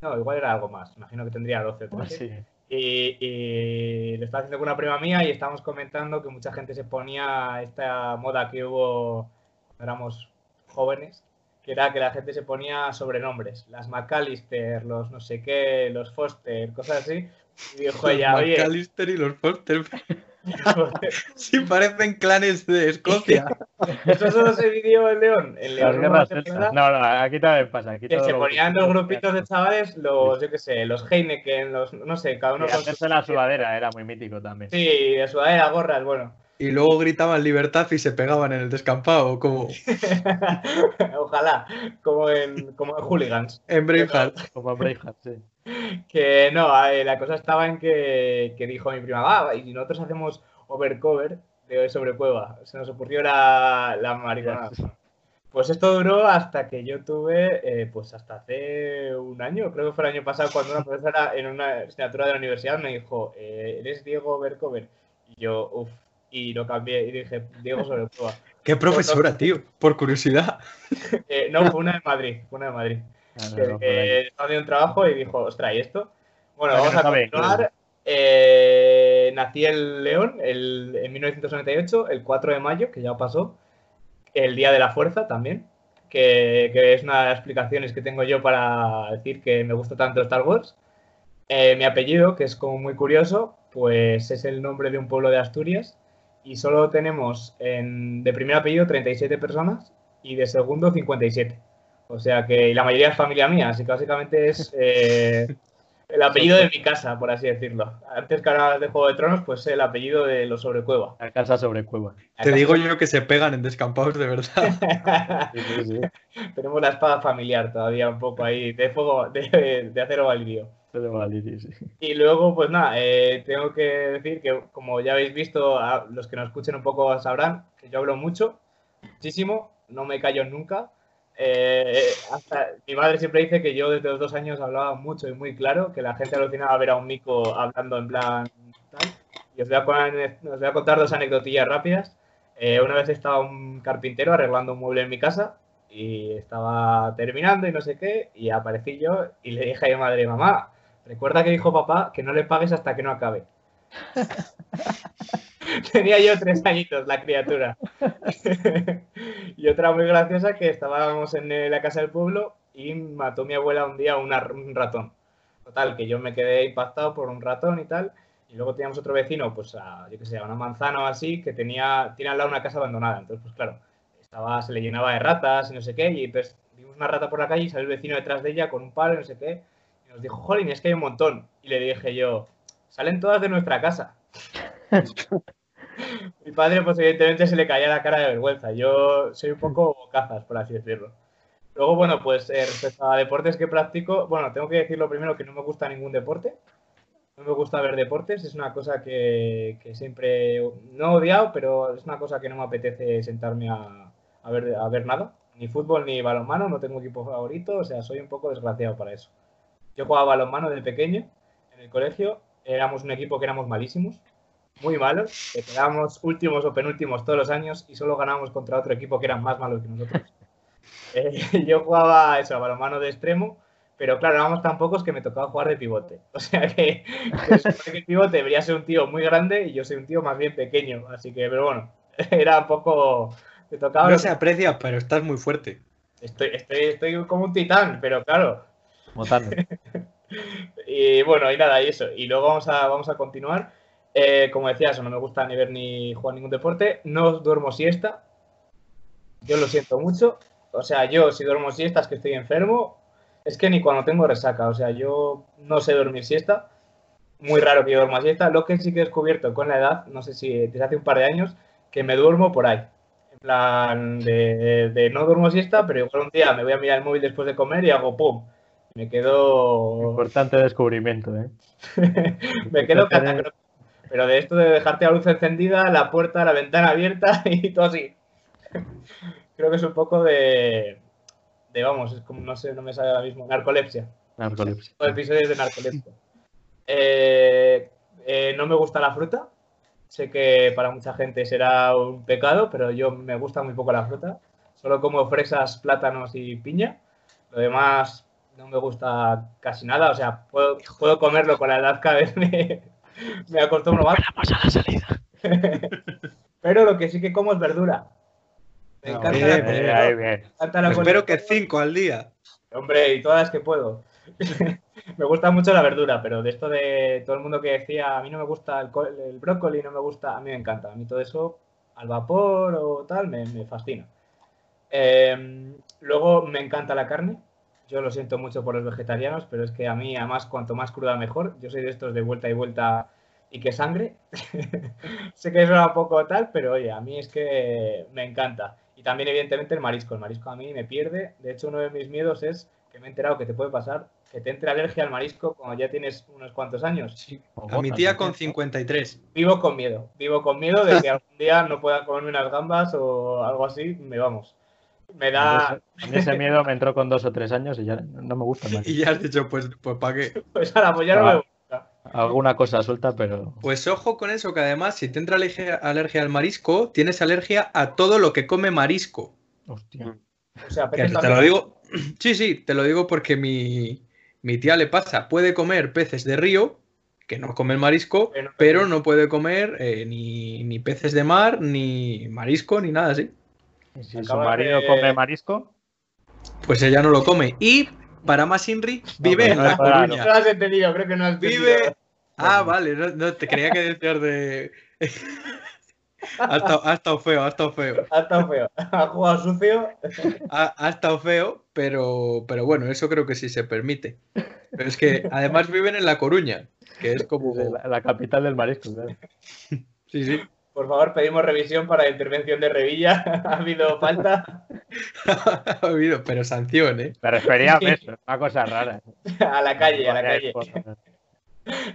No, igual era algo más, imagino que tendría 12 o 13. Y, le estaba haciendo con una prima mía y estábamos comentando que mucha gente se ponía esta moda que hubo cuando éramos jóvenes, que era que la gente se ponía sobrenombres, las McAllister, los no sé qué, los Foster, cosas así. Y dijo ella, oye. McAllister y los Foster. Sí, parecen clanes de Escocia. ¿Eso solo se vivió en León? En León no, no, aquí también pasa. Aquí que se ponían los grupitos de chavales, los, yo qué sé, los Heineken, los, no sé, cada uno con hacerse la sudadera era muy mítico también. Sí, de sudadera, gorras, bueno. Y luego gritaban libertad y se pegaban en el descampado, como. Ojalá, como en, como en Hooligans. En Braveheart. Como en Braveheart, sí. Que no, la cosa estaba en que, que dijo mi prima, va, y nosotros hacemos overcover de sobre cueva. Se nos ocurrió la, la mariconada. Pues esto duró hasta que yo tuve, eh, pues hasta hace un año, creo que fue el año pasado, cuando una profesora en una asignatura de la universidad me dijo, eh, ¿eres Diego Overcover? Y yo, uff, y lo cambié y dije, Diego sobre cueva. ¿Qué profesora, tío? Por curiosidad. Eh, no, fue una de Madrid, fue una de Madrid. Ah, que, estaba haciendo un trabajo y dijo, ostras, ¿y esto? Bueno, vamos a continuar. Eh, nací en León en 1998, el 4 de mayo, que ya pasó. El Día de la Fuerza también, que, es una de las explicaciones que tengo yo para decir que me gusta tanto Star Wars. Eh, mi apellido, que es como muy curioso, pues es el nombre de un pueblo de Asturias y solo tenemos de primer apellido 37 personas y de segundo 57. O sea que la mayoría es familia mía, así que básicamente es eh, el apellido de mi casa, por así decirlo. Antes que ahora de Juego de Tronos, pues el apellido de los Sobrecueva. La casa Sobrecueva. Te digo yo que se pegan en descampados de verdad. Tenemos la espada familiar todavía un poco ahí, de fuego, de, de acero valirio. Y luego, pues nada, eh, tengo que decir que, como ya habéis visto, los que nos escuchen un poco sabrán que yo hablo mucho, muchísimo, no me callo nunca. Eh, hasta, mi madre siempre dice que yo desde los dos años hablaba mucho y muy claro, que la gente alucinaba ver a un mico hablando en plan tal. Y os voy a, os voy a contar dos anecdotillas rápidas. Eh, una vez estaba un carpintero arreglando un mueble en mi casa y estaba terminando y no sé qué, y aparecí yo y le dije a mi madre, mamá, recuerda que dijo papá que no le pagues hasta que no acabe. Tenía yo tres añitos, la criatura. y otra muy graciosa que estábamos en la casa del pueblo y mató mi abuela un día un ratón. Total, que yo me quedé impactado por un ratón y tal. Y luego teníamos otro vecino, pues a, yo qué sé, a una manzana o así, que tenía, tiene al lado una casa abandonada. Entonces, pues claro, estaba, se le llenaba de ratas y no sé qué. Y entonces vimos una rata por la calle y salió el vecino detrás de ella con un palo y no sé qué. Y nos dijo, jolín, es que hay un montón. Y le dije yo, salen todas de nuestra casa. Mi padre, pues evidentemente se le caía la cara de vergüenza. Yo soy un poco cazas, por así decirlo. Luego, bueno, pues eh, respecto a deportes que practico, bueno, tengo que decirlo primero que no me gusta ningún deporte. No me gusta ver deportes, es una cosa que, siempre no he odiado, pero es una cosa que no me apetece sentarme a, ver, a ver nada. Ni fútbol ni balonmano, no tengo equipo favorito, o sea, soy un poco desgraciado para eso. Yo jugaba balonmano desde pequeño en el colegio, éramos un equipo que éramos malísimos, muy malos, que quedábamos últimos o penúltimos todos los años y solo ganábamos contra otro equipo que eran más malos que nosotros. Eh, yo jugaba eso, a balonmano de extremo, pero claro, éramos tan pocos que me tocaba jugar de pivote. O sea que, que el pivote debería ser un tío muy grande y yo soy un tío más bien pequeño. Así que, pero bueno, era un poco. tocaba no se aprecia, pero estás muy fuerte. Estoy, estoy, estoy como un titán, pero claro. Como y bueno, y nada, y eso. Y luego vamos a, vamos a continuar. Eh, como decía, eso no me gusta ni ver ni jugar ningún deporte. No duermo siesta. Yo lo siento mucho. O sea, yo si duermo siestas que estoy enfermo, es que ni cuando tengo resaca. O sea, yo no sé dormir siesta. Muy raro que yo duerma siesta. Lo que sí que he descubierto con la edad, no sé si desde hace un par de años, que me duermo por ahí. En plan de, no duermo siesta, pero igual un día me voy a mirar el móvil después de comer y hago pum. Me quedo. Importante descubrimiento, ¿eh? me quedo catacrónico. Pero de esto de dejarte la luz encendida, la puerta, la ventana abierta y todo así creo que es un poco de, de vamos, es como, no sé, no me sale ahora mismo, narcolepsia. Narcolepsia. episodios de narcolepsia. Eh, eh, no me gusta la fruta. Sé que para mucha gente será un pecado, pero yo me gusta muy poco la fruta. Solo como fresas, plátanos y piña. Lo demás no me gusta casi nada. O sea, puedo, puedo comerlo con la edad cada vez me, me acostumbro más. a la salida. pero lo que sí que como es verdura. Me encanta la, Espero que cinco al día. Hombre, y todas las que puedo. me gusta mucho la verdura, pero de esto de todo el mundo que decía, a mí no me gusta el, brócoli, no me gusta, a mí me encanta. A mí todo eso, al vapor o tal, me, fascina. Em, luego me encanta la carne. Yo lo siento mucho por los vegetarianos, pero es que a mí, además, cuanto más cruda mejor. Yo soy de estos de vuelta y vuelta y que sangre. sé que es un poco tal, pero oye, a mí es que me encanta. Y también, evidentemente, el marisco. El marisco a mí me pierde. De hecho, uno de mis miedos es que me he enterado que te puede pasar que te entre alergia al marisco cuando ya tienes unos cuantos años. Sí. A mi tía con 53. Vivo con miedo. Vivo con miedo de que algún día no pueda comerme unas gambas o algo así. Me vamos. Me da. A ese miedo me entró con dos o tres años y ya no me gusta más. y ya has dicho, pues, pues ¿para qué? Pues ahora, pues ya no me gusta alguna cosa suelta, pero. Pues ojo con eso, que además, si te entra alergia, al marisco, tienes alergia a todo lo que come marisco. Hostia. O sea, te lo digo. Sí, sí, te lo digo porque mi, tía le pasa, puede comer peces de río, que no come el marisco, pero no puede comer eh, ni, peces de mar, ni marisco, ni nada así. Si su marido come marisco? Pues ella no lo come. Y para más Inri, vive en La Coruña. No lo has entendido, creo que no has entendido. Vive. Ah, vale, no, te creía que decías de. ha, estado, feo, ha estado feo. Ha estado feo. Ha jugado sucio. Ha, estado feo, pero, pero bueno, eso creo que sí se permite. Pero es que además viven en La Coruña, que es como. La, la capital del marisco. Sí, sí. Por favor, pedimos revisión para la intervención de Revilla. ¿Ha habido falta? ha habido, pero sanción, ¿eh? Me refería a eso, una cosa rara. a la calle, a la calle.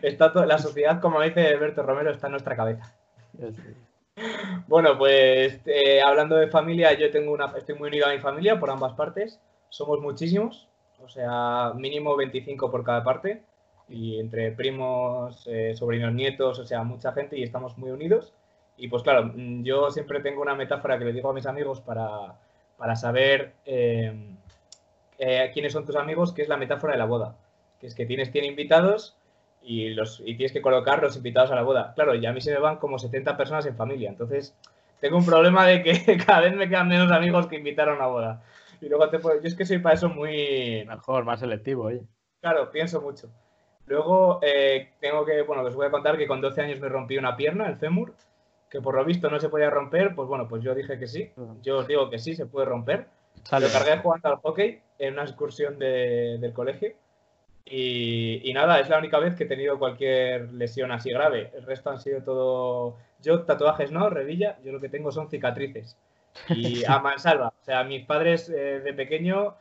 Está la sociedad, como dice Alberto Romero, está en nuestra cabeza. Bueno, pues eh, hablando de familia, yo tengo una, estoy muy unido a mi familia por ambas partes. Somos muchísimos, o sea, mínimo 25 por cada parte. Y entre primos, eh, sobrinos, nietos, o sea, mucha gente y estamos muy unidos. Y pues claro, mm, yo siempre tengo una metáfora que le digo a mis amigos para, para saber eh, eh, quiénes son tus amigos, que es la metáfora de la boda. Que es que tienes 100 invitados y, los, y tienes que colocar los invitados a la boda. Claro, y a mí se me van como 70 personas en familia. Entonces, tengo un problema de que cada vez me quedan menos amigos que invitaron a una boda. Y luego te puedo... Yo es que soy para eso muy... Mejor, más selectivo, oye. Claro, pienso mucho. Luego, eh, tengo que, bueno, os voy a contar que con 12 años me rompí una pierna, el fémur, que por lo visto no se podía romper, pues bueno, pues yo dije que sí. Yo os digo que sí, se puede romper. Lo cargué jugando al hockey en una excursión del colegio. Y, nada, es la única vez que he tenido cualquier lesión así grave. El resto han sido todo. Yo, tatuajes no, redilla, yo lo que tengo son cicatrices. Y a mansalva. O sea, mis padres eh, de pequeño,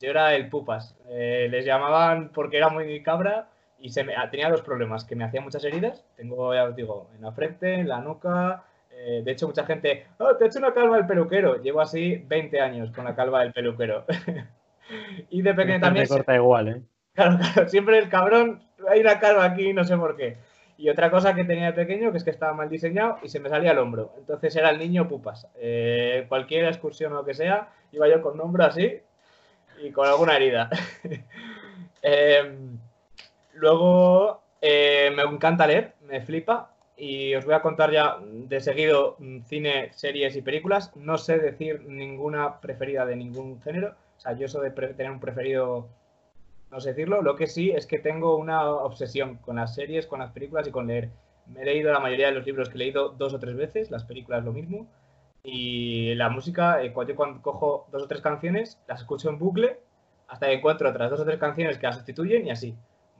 yo era el pupas. Eh, les llamaban porque era muy cabra y se me, tenía dos problemas: que me hacía muchas heridas. Tengo, ya os digo, en la frente, en la nuca, eh, de hecho, mucha gente, oh, te he hecho una calva del peluquero. Llevo así 20 años con la calva del peluquero. y de pequeño también. corta igual, ¿eh? Claro, claro, siempre el cabrón, hay una calva aquí, no sé por qué. Y otra cosa que tenía de pequeño, que es que estaba mal diseñado y se me salía el hombro. Entonces era el niño pupas. Eh, cualquier excursión o lo que sea, iba yo con un hombro así y con alguna herida. Em, luego, eh, me encanta leer, me flipa y os voy a contar ya de seguido mm, cine, series y películas. No sé decir ninguna preferida de ningún género. O sea, yo eso de tener un preferido, no sé decirlo. Lo que sí es que tengo una obsesión con las series, con las películas y con leer. Me he leído la mayoría de los libros que he leído dos o tres veces, las películas lo mismo. Y la música, eh, yo cuando cojo dos o tres canciones, las escucho en bucle hasta que encuentro otras dos o tres canciones que las sustituyen y así.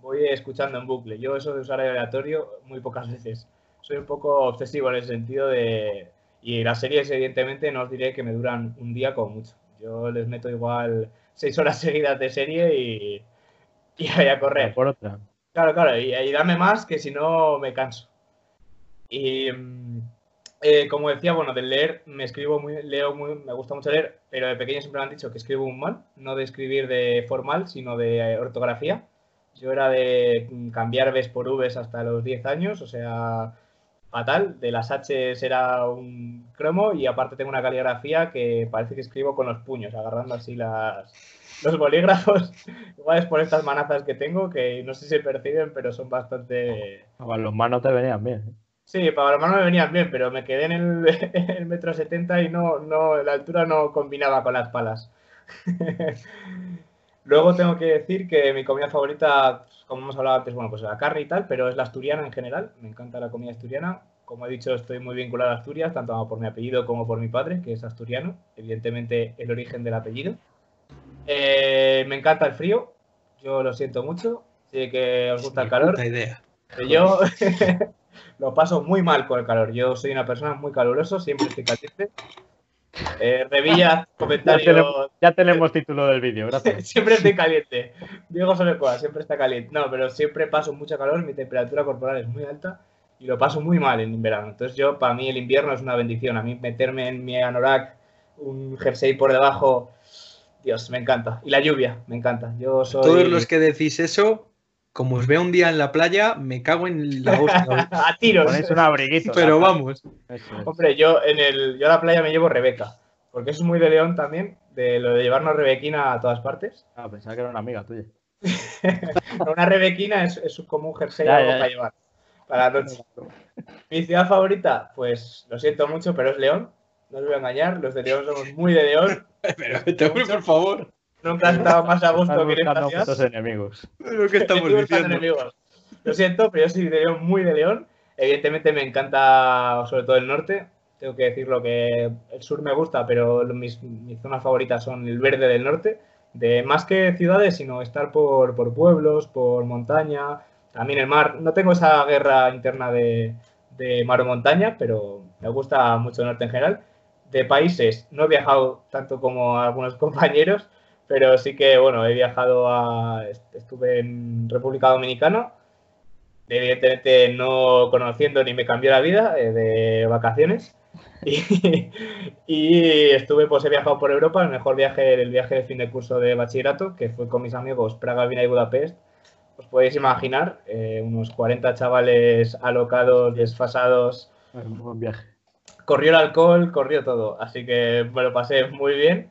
Voy escuchando en bucle. Yo eso de usar aleatorio muy pocas veces soy un poco obsesivo en el sentido de... Y las series, evidentemente, no os diré que me duran un día como mucho. Yo les meto igual seis horas seguidas de serie y, y voy a correr. Por otra. Claro, claro, y, y dame más que si no me canso. Y mm, eh, como decía, bueno, de leer me escribo muy, leo muy, me gusta mucho leer, pero de pequeño siempre me han dicho que escribo un mal, no de escribir de formal, sino de ortografía. Yo era de mm, cambiar Vs por Vs hasta los 10 años, o sea, fatal. De las H era un cromo y aparte tengo una caligrafía que parece que escribo con los puños, agarrando así las, los bolígrafos. Igual es por estas manazas que tengo que no sé si se perciben, pero son bastante. Para los manos te venían bien. ¿eh? Sí, para los manos me venían bien, pero me quedé en el, metro setenta y no, no, la altura no combinaba con las palas. Luego tengo que decir que mi comida favorita, como hemos hablado antes, bueno, pues la carne y tal, pero es la asturiana en general. Me encanta la comida asturiana. Como he dicho, estoy muy vinculado a Asturias, tanto por mi apellido como por mi padre, que es asturiano. Evidentemente, el origen del apellido. Eh, me encanta el frío. Yo lo siento mucho. Sé que os gusta el calor. idea. Yo lo paso muy mal con el calor. Yo soy una persona muy caluroso, siempre estoy caliente. Eh, Revilla, comentario. Ya tenemos, título del vídeo, gracias. siempre estoy caliente. Diego Solecoa, siempre está caliente. No, pero siempre paso mucha calor, mi temperatura corporal es muy alta y lo paso muy mal en verano. Entonces, yo, para mí, el invierno es una bendición. A mí, meterme en mi anorak, un jersey por debajo, Dios, me encanta. Y la lluvia, me encanta. Yo soy... Todos los que decís eso, como os veo un día en la playa, me cago en la hostia. a tiros. Ponéis un abriguito. Pero vamos. Hombre, yo en el, yo a la playa me llevo Rebeca. Porque eso es muy de León también, de lo de llevarnos Rebequina a todas partes. Ah, pensaba que era una amiga tuya. una Rebequina es, es, como un jersey para llevar. Para la noche. Mi ciudad favorita, pues lo siento mucho, pero es León. No os voy a engañar, los de León somos muy de León. pero te por favor. Nunca he estado más a gusto que en esta ciudad. enemigos. Lo que estamos diciendo. Lo siento, pero yo soy de León, muy de León. Evidentemente me encanta sobre todo el norte. Tengo que decirlo que el sur me gusta, pero mis, zonas favoritas son el verde del norte. De más que ciudades, sino estar por, pueblos, por montaña, también el mar. No tengo esa guerra interna de, de mar o montaña, pero me gusta mucho el norte en general. De países, no he viajado tanto como algunos compañeros, pero sí que, bueno, he viajado a. Estuve en República Dominicana, evidentemente no conociendo ni me cambió la vida, eh, de vacaciones. Y, estuve, pues he viajado por Europa, el mejor viaje, el viaje de fin de curso de bachillerato, que fue con mis amigos Praga, Viena y Budapest. Os podéis imaginar, eh, unos 40 chavales alocados, desfasados, Un buen viaje. Corrió el alcohol, corrió todo. Así que me lo pasé muy bien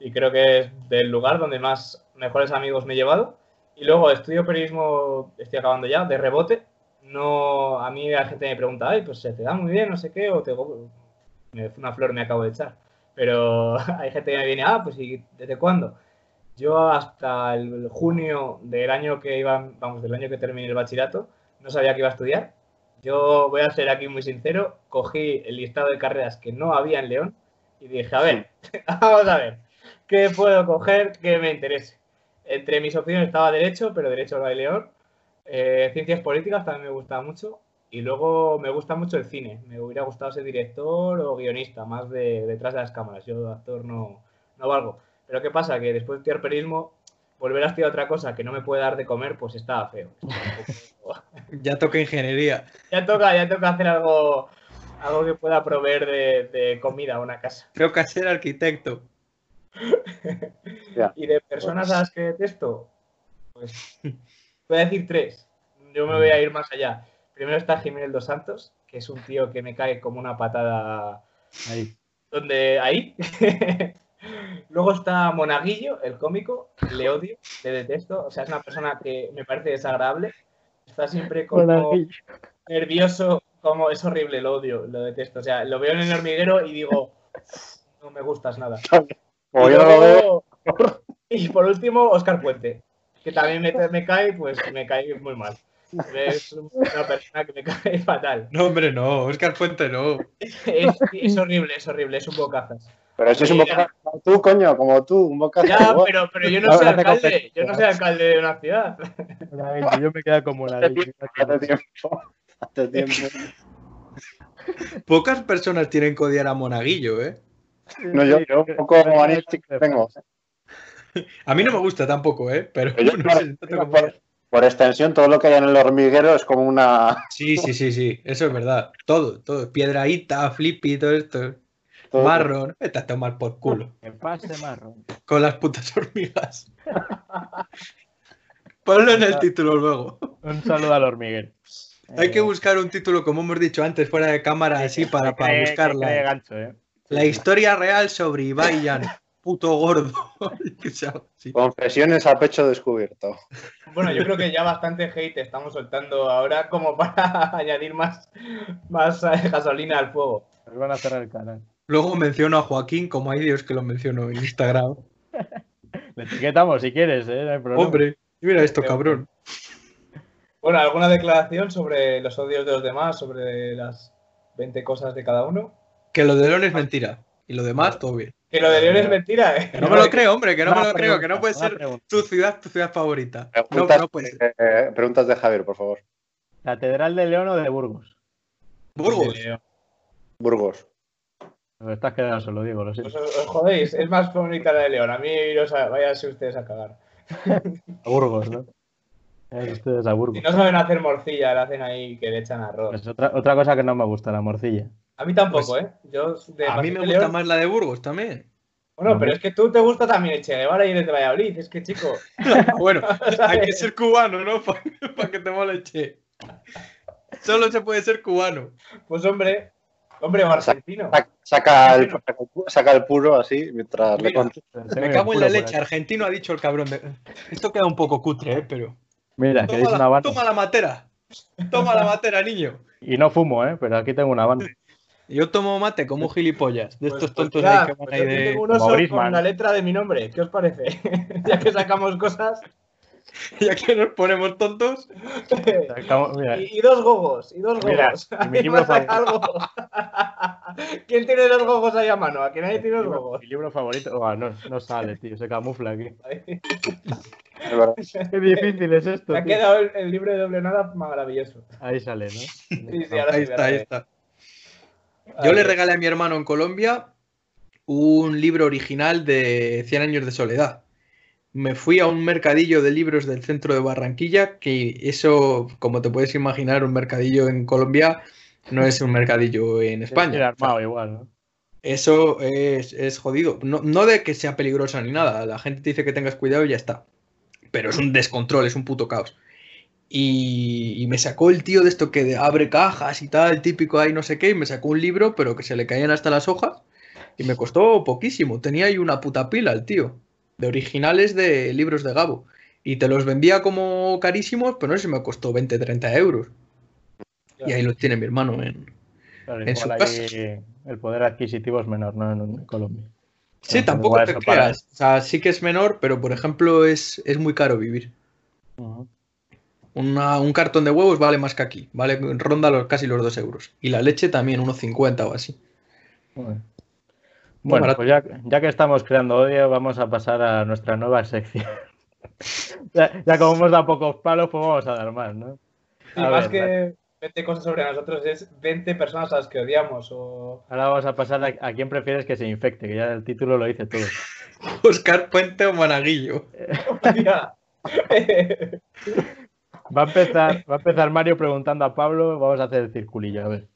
y creo que es del lugar donde más mejores amigos me he llevado. Y luego estudio periodismo, estoy acabando ya, de rebote. No, a mí la gente me pregunta, ay, pues se te da muy bien, no sé qué, o te, una flor me acabo de echar. Pero hay gente que me viene, ah, pues ¿y desde cuándo? Yo hasta el junio del año que iba, vamos, del año que terminé el bachillerato, no sabía que iba a estudiar. Yo voy a ser aquí muy sincero, cogí el listado de carreras que no había en León y dije, a ver, vamos a ver, ¿qué puedo coger que me interese? Entre mis opciones estaba Derecho, pero Derecho hay León. Eh, ciencias políticas también me gustaba mucho. Y luego me gusta mucho el cine. Me hubiera gustado ser director o guionista, más de detrás de las cámaras. Yo actor no, no valgo. Pero ¿qué pasa? Que después de estudiar periodismo, volver a estudiar otra cosa que no me puede dar de comer, pues estaba feo. ya toca ingeniería. Ya toca, ya toca hacer algo, algo que pueda proveer de, comida a una casa. Creo que ser arquitecto. y de personas a las que detesto, pues voy a decir tres. Yo me voy a ir más allá. Primero está Jiménez Dos Santos, que es un tío que me cae como una patada ahí. Donde ahí. Luego está Monaguillo, el cómico, le odio, le detesto. O sea, es una persona que me parece desagradable. Está siempre como nervioso, como es horrible, lo odio, lo detesto. O sea, lo veo en el hormiguero y digo, no me gustas nada. Y, por último, Oscar Puente, que también me, me cae, pues me cae muy mal. Es una persona que me cae fatal. No, hombre, no. Oscar Fuente no. Es, horrible, es horrible. Es un bocazas. Pero eso es un bocazas como tú, coño, como tú, un bocazas. Ya, pero, pero yo no soy alcalde. Yo no soy alcalde de una ciudad. Yo me quedo como la Hace tiempo. Hace tiempo. Pocas personas tienen que odiar a Monaguillo, ¿eh? No, yo, yo un poco humanístico tengo. A mí no me gusta tampoco, ¿eh? Pero, yo, no sé, por extensión, todo lo que hay en el hormiguero es como una. Sí, sí, sí, sí, eso es verdad. Todo, todo. Piedraíta, flippy, todo esto. marrón, vete a tomar por culo. En pase marrón. Con las putas hormigas. Ponlo en el título luego. Un saludo al hormiguero. Hay que buscar un título, como hemos dicho antes, fuera de cámara, así para, para buscarla. ¿eh? La historia real sobre Ibai puto gordo. Confesiones a pecho descubierto. Bueno, yo creo que ya bastante hate estamos soltando ahora como para añadir más, más eh, gasolina al fuego. Nos van a cerrar el canal. Luego menciono a Joaquín, como hay Dios que lo menciono en Instagram. Le etiquetamos si quieres, ¿eh? Hombre, mira esto, cabrón. Bueno, ¿alguna declaración sobre los odios de los demás, sobre las 20 cosas de cada uno? Que lo de León es mentira. Y lo demás, todo bien. Que lo de León es mentira, ¿eh? Que no me lo creo, hombre, que no, me lo creo, que no puede ser tu ciudad, tu ciudad favorita. Preguntas, no, puede ser. Eh, preguntas de Javier, por favor. ¿Catedral de León o de Burgos? Burgos. Burgos. Me estás quedando solo, digo, lo sé. Pues os, jodéis, es más bonita la de León. A mí, váyanse ustedes a cagar. a Burgos, ¿no? ustedes a Burgos. Si no saben hacer morcilla, la hacen ahí que le echan arroz. Es otra, otra cosa que no me gusta, la morcilla. A mí tampoco, pues, ¿eh? Yo a mí me gusta más la de Burgos también. Bueno, pero es que tú te gusta también el Che Guevara y el de Valladolid. Es que, chico. bueno, hay que ser cubano, ¿no? Para que te mole Che. Solo se puede ser cubano. Pues, hombre, hombre, argentino. Saca el, saca el puro así mientras le Me cago en la leche. Argentino ha dicho el cabrón. Esto queda un poco cutre, ¿eh? Pero. Mira, toma, que una banda. Toma la matera. Toma la matera, niño. Y no fumo, ¿eh? Pero aquí tengo una banda. Yo tomo mate como gilipollas, de pues, estos pues tontos ahí que van pues ahí de. Tengo un oso con la letra de mi nombre, ¿qué os parece? ya que sacamos cosas. ya que nos ponemos tontos. y, dos gogos, y dos gogos. favorito. ¿Quién tiene dos gogos ahí a mano? ¿A quién nadie tiene dos gogos? Mi libro favorito. Oh, no, no sale, tío, se camufla aquí. Qué difícil es esto. Me ha quedado el, libro de doble nada maravilloso. Ahí sale, ¿no? Sí, sí, ahora ahí está, ahí está. Yo le regalé a mi hermano en Colombia un libro original de 100 años de soledad. Me fui a un mercadillo de libros del centro de Barranquilla, que eso, como te puedes imaginar, un mercadillo en Colombia no es un mercadillo en España. armado igual, ¿no? Eso es, jodido. No, no, de que sea peligrosa ni nada. La gente te dice que tengas cuidado y ya está. Pero es un descontrol, es un puto caos. Y, me sacó el tío de esto que abre cajas y tal, típico ahí no sé qué, y me sacó un libro, pero que se le caían hasta las hojas, y me costó poquísimo. Tenía ahí una puta pila el tío, de originales de libros de Gabo. Y te los vendía como carísimos, pero no sé si me costó 20, 30 euros. Y ahí los tiene mi hermano en, su casa. El poder adquisitivo es menor, ¿no? En, Colombia. Sí, tampoco te creas. O sea, sí que es menor, pero por ejemplo es, es muy caro vivir. Un cartón de huevos vale más que aquí. Vale, ronda los, casi los 2 euros. Y la leche también, unos 50 o así. Bueno, pues ya, ya, que estamos creando odio, vamos a pasar a nuestra nueva sección. ya, como hemos dado pocos palos, pues vamos a dar más, ¿no? Y más que 20 cosas sobre nosotros, es 20 personas a las que odiamos. Ahora vamos a pasar a, quién prefieres que se infecte, que ya el título lo dice todo. Oscar Puente o Monaguillo. va, a empezar, va a empezar Mario preguntando a Pablo, vamos a hacer el circulillo, a ver.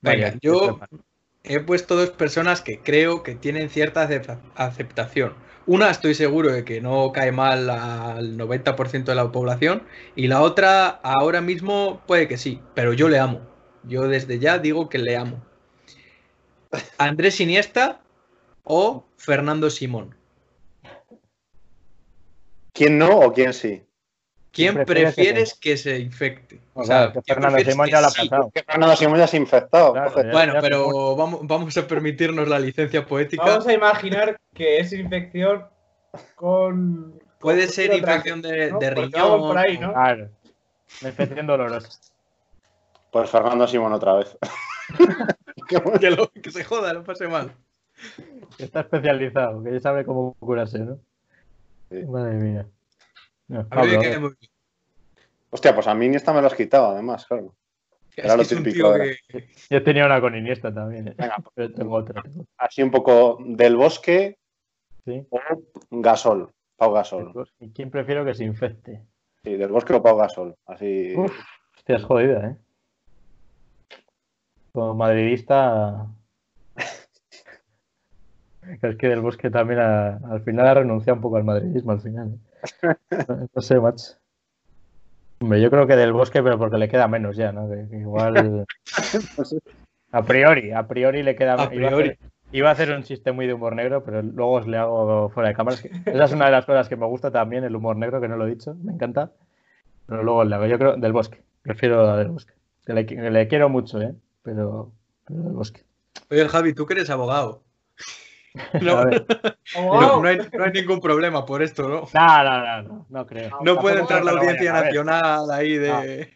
Venga, yo he puesto dos personas que creo que tienen cierta aceptación. Una estoy seguro de que no cae mal al 90% de la población y la otra ahora mismo puede que sí, pero yo le amo. Yo desde ya digo que le amo. Andrés Iniesta o Fernando Simón. ¿Quién no o quién sí? ¿Quién prefieres que, se infecte? O, sea, que Fernando Simón ya lo ha pasado. Que Fernando Simón ya se ha infectado. bueno, pero vamos, vamos, a permitirnos la licencia poética. Vamos a imaginar que es infección con. Puede ser infección de, de riñón. Por ahí, ¿no? Claro. infección dolorosa. Pues Fernando Simón otra vez. que, se joda, no pase mal. Está especializado, que ya sabe cómo curarse, ¿no? Madre mía. Hostia, pues a mí Iniesta me lo has quitado, además, claro. Era lo típico. Yo tenía una con Iniesta también. ¿eh? Venga, pues, tengo otra. Así un poco del bosque o Gasol. Pau Gasol. ¿Y quién prefiero que se infecte? Sí, del bosque o Pau Gasol. Así. hostia, es jodida, ¿eh? Como madridista. es que del bosque también al final ha renunciado un poco al madridismo al final. ¿eh? No sé, macho. Hombre, yo creo que del bosque, pero porque le queda menos ya, ¿no? igual. a priori, a priori le queda. A priori. Iba a, hacer, un chiste muy de humor negro, pero luego os le hago fuera de cámaras. Esa es una de las cosas que me gusta también, el humor negro, que no lo he dicho, me encanta. Pero luego le hago, yo creo, del bosque. Prefiero del bosque. le, quiero mucho, ¿eh? Pero, pero del bosque. Oye, Javi, tú que eres abogado. No, no, hay, ningún problema por esto, ¿no? No, no, no, no, creo. No puede entrar la Audiencia Nacional ahí de,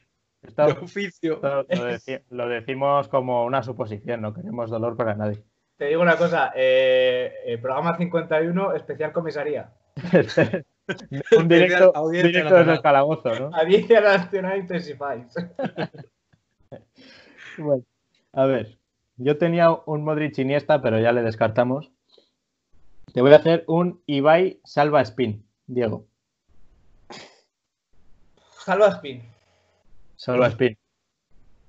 oficio. lo, decimos como una suposición, no queremos dolor para nadie. Te digo una cosa, eh, eh programa 51, especial comisaría. Un directo, directo desde el calabozo, ¿no? Audiencia Nacional Intensifies. bueno, a ver, yo tenía un Modric Iniesta, pero ya le descartamos. Te voy a hacer un Ibai salva spin, Diego. Salva spin. Salva spin.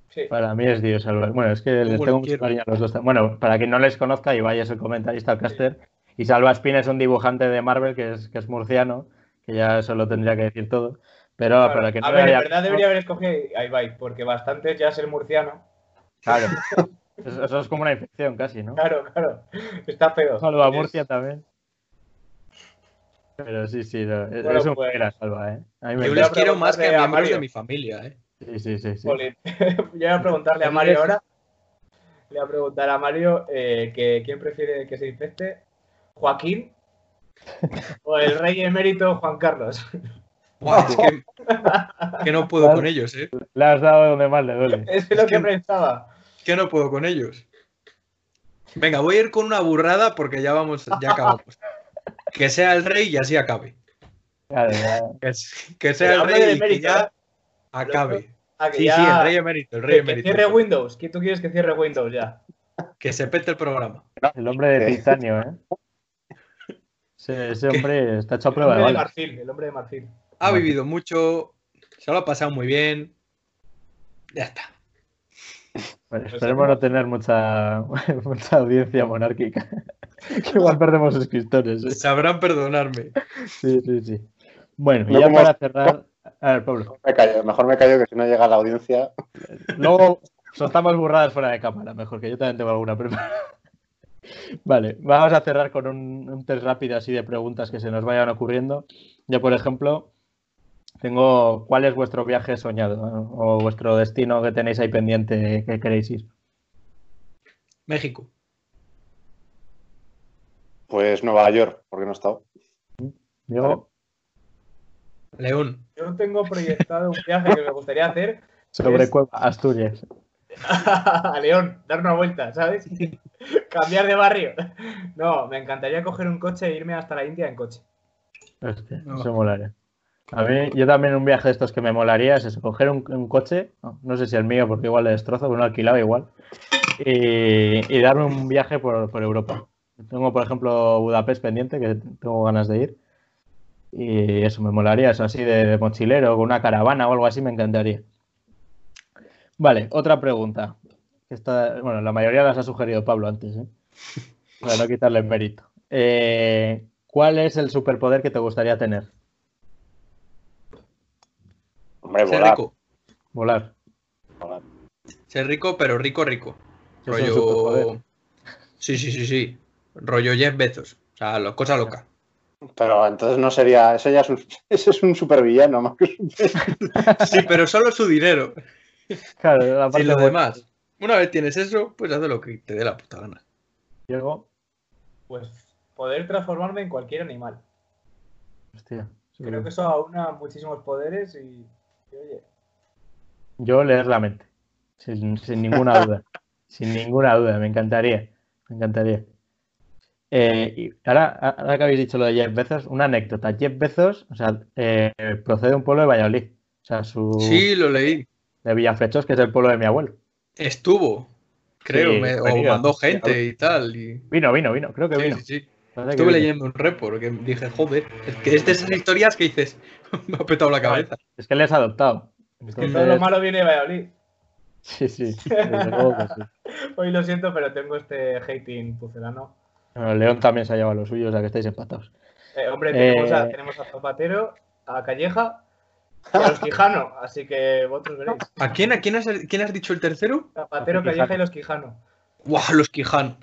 Sí. Para mí es Dios salva. Bueno, es que les tengo mucho cariño a los dos. Bueno, para quien no les conozca, Ibai es el comentarista, el caster. Y Salva Spin es un dibujante de Marvel que es, que es murciano, que ya eso lo tendría que decir todo. Pero para que no A ver, en verdad debería haber escogido a Ibai, porque bastante ya es el murciano. Claro. Eso, es como una infección casi, ¿no? Claro, claro. Está feo. Salva a Murcia también. Pero sí, sí, no. es un pues... Salva, ¿eh? Yo les quiero más que a miembros de mi familia, ¿eh? Sí, sí, sí. sí. Yo voy a preguntarle a Mario ahora. Le voy a preguntar a Mario eh, que quién prefiere que se infecte, Joaquín o el rey emérito Juan Carlos. es que, que, no puedo con ellos, ¿eh? Le has dado donde más le duele. Es, lo que, pensaba. Que no puedo con ellos. Venga, voy a ir con una burrada porque ya vamos, ya acabamos. Que sea el rey y así acabe. Que, sea el rey y que ya acabe. sí, sí, el rey emérito, el rey que, cierre Windows. ¿Qué tú quieres que cierre Windows ya? Que se pete el programa. El hombre de titanio, ¿eh? Ese, hombre está hecho a prueba el hombre de, marfil, El hombre de marfil. Ha vivido mucho, se lo ha pasado muy bien. Ya está. Bueno, pues esperemos no tener mucha, mucha audiencia monárquica. que igual perdemos suscriptores. ¿eh? Sabrán perdonarme. Sí, sí, sí. Bueno, y ya para cerrar, A ver, Pablo. Me callo, mejor me callo que si no llega a la audiencia. Luego soltamos burradas fuera de cámara, mejor que yo también tengo alguna preparada. Vale, vamos a cerrar con un, un, test rápido así de preguntas que se nos vayan ocurriendo. Yo, por ejemplo, tengo ¿cuál es vuestro viaje soñado o vuestro destino que tenéis ahí pendiente que queréis ir? México. Pues Nueva York, porque no he estado. Diego. León. Yo tengo proyectado un viaje que me gustaría hacer. Sobre es... Cueva, Asturias. a León, dar una vuelta, ¿sabes? Cambiar de barrio. No, me encantaría coger un coche e irme hasta la India en coche. Hostia, no. eso molaría. A mí, yo también un viaje de estos que me molaría es eso, coger un, coche, no, sé si el mío, porque igual le destrozo, pero no alquilado igual, y, y darme un viaje por, por, Europa. Tengo, por ejemplo, Budapest pendiente, que tengo ganas de ir, y eso me molaría, eso así de, de mochilero, con una caravana o algo así, me encantaría. Vale, otra pregunta. Esta, bueno, la mayoría las ha sugerido Pablo antes, ¿eh? para no quitarle el mérito. Eh, ¿Cuál es el superpoder que te gustaría tener? Hombre, Ser volar. rico. Volar. volar. Ser rico, pero rico, rico. Rollo. Sí, sí, sí, sí. Rollo Jeff Bezos. O sea, lo- cosa loca. Pero entonces no sería. Ese ya es un, ese es un supervillano más que un Sí, pero solo su dinero. Claro, la parte lo buena. demás. Una vez tienes eso, pues haz lo que te dé la puta gana. Diego, Pues poder transformarme en cualquier animal. hostia. Creo que eso aúna muchísimos poderes y, y, Yo leer la mente, sin, sin ninguna duda. sin ninguna duda, me encantaría. Me encantaría. Eh, y ahora, ahora que habéis dicho lo de Jeff Bezos, una anécdota. Jeff Bezos, o sea, eh, procede de un pueblo de Valladolid. O sea, su Sí, lo leí. de Villafrechos, que es el pueblo de mi abuelo. Estuvo. Creo, Sí, me- o mandó gente y tal. Y... Vino, vino, vino, creo que Sí, vino. sí, Estuve leyendo un report que dije, joder, es que es de esas historias que dices, me ha petado la cabeza. Es que él es adoptado. es que todo lo malo viene de Valladolid. Sí, sí, desde luego que sí. Hoy lo siento, pero tengo este hating pucelano. Bueno, León también se ha llevado lo suyo, o sea que estáis empatados. Eh, hombre, tenemos, Eh. a, tenemos a Zapatero, a Calleja y a los Quijano, así que vosotros veréis. ¿A quién, a quién, has, quién has dicho el tercero? Zapatero, Calleja y los Quijano. ¡Guau, los Quijano!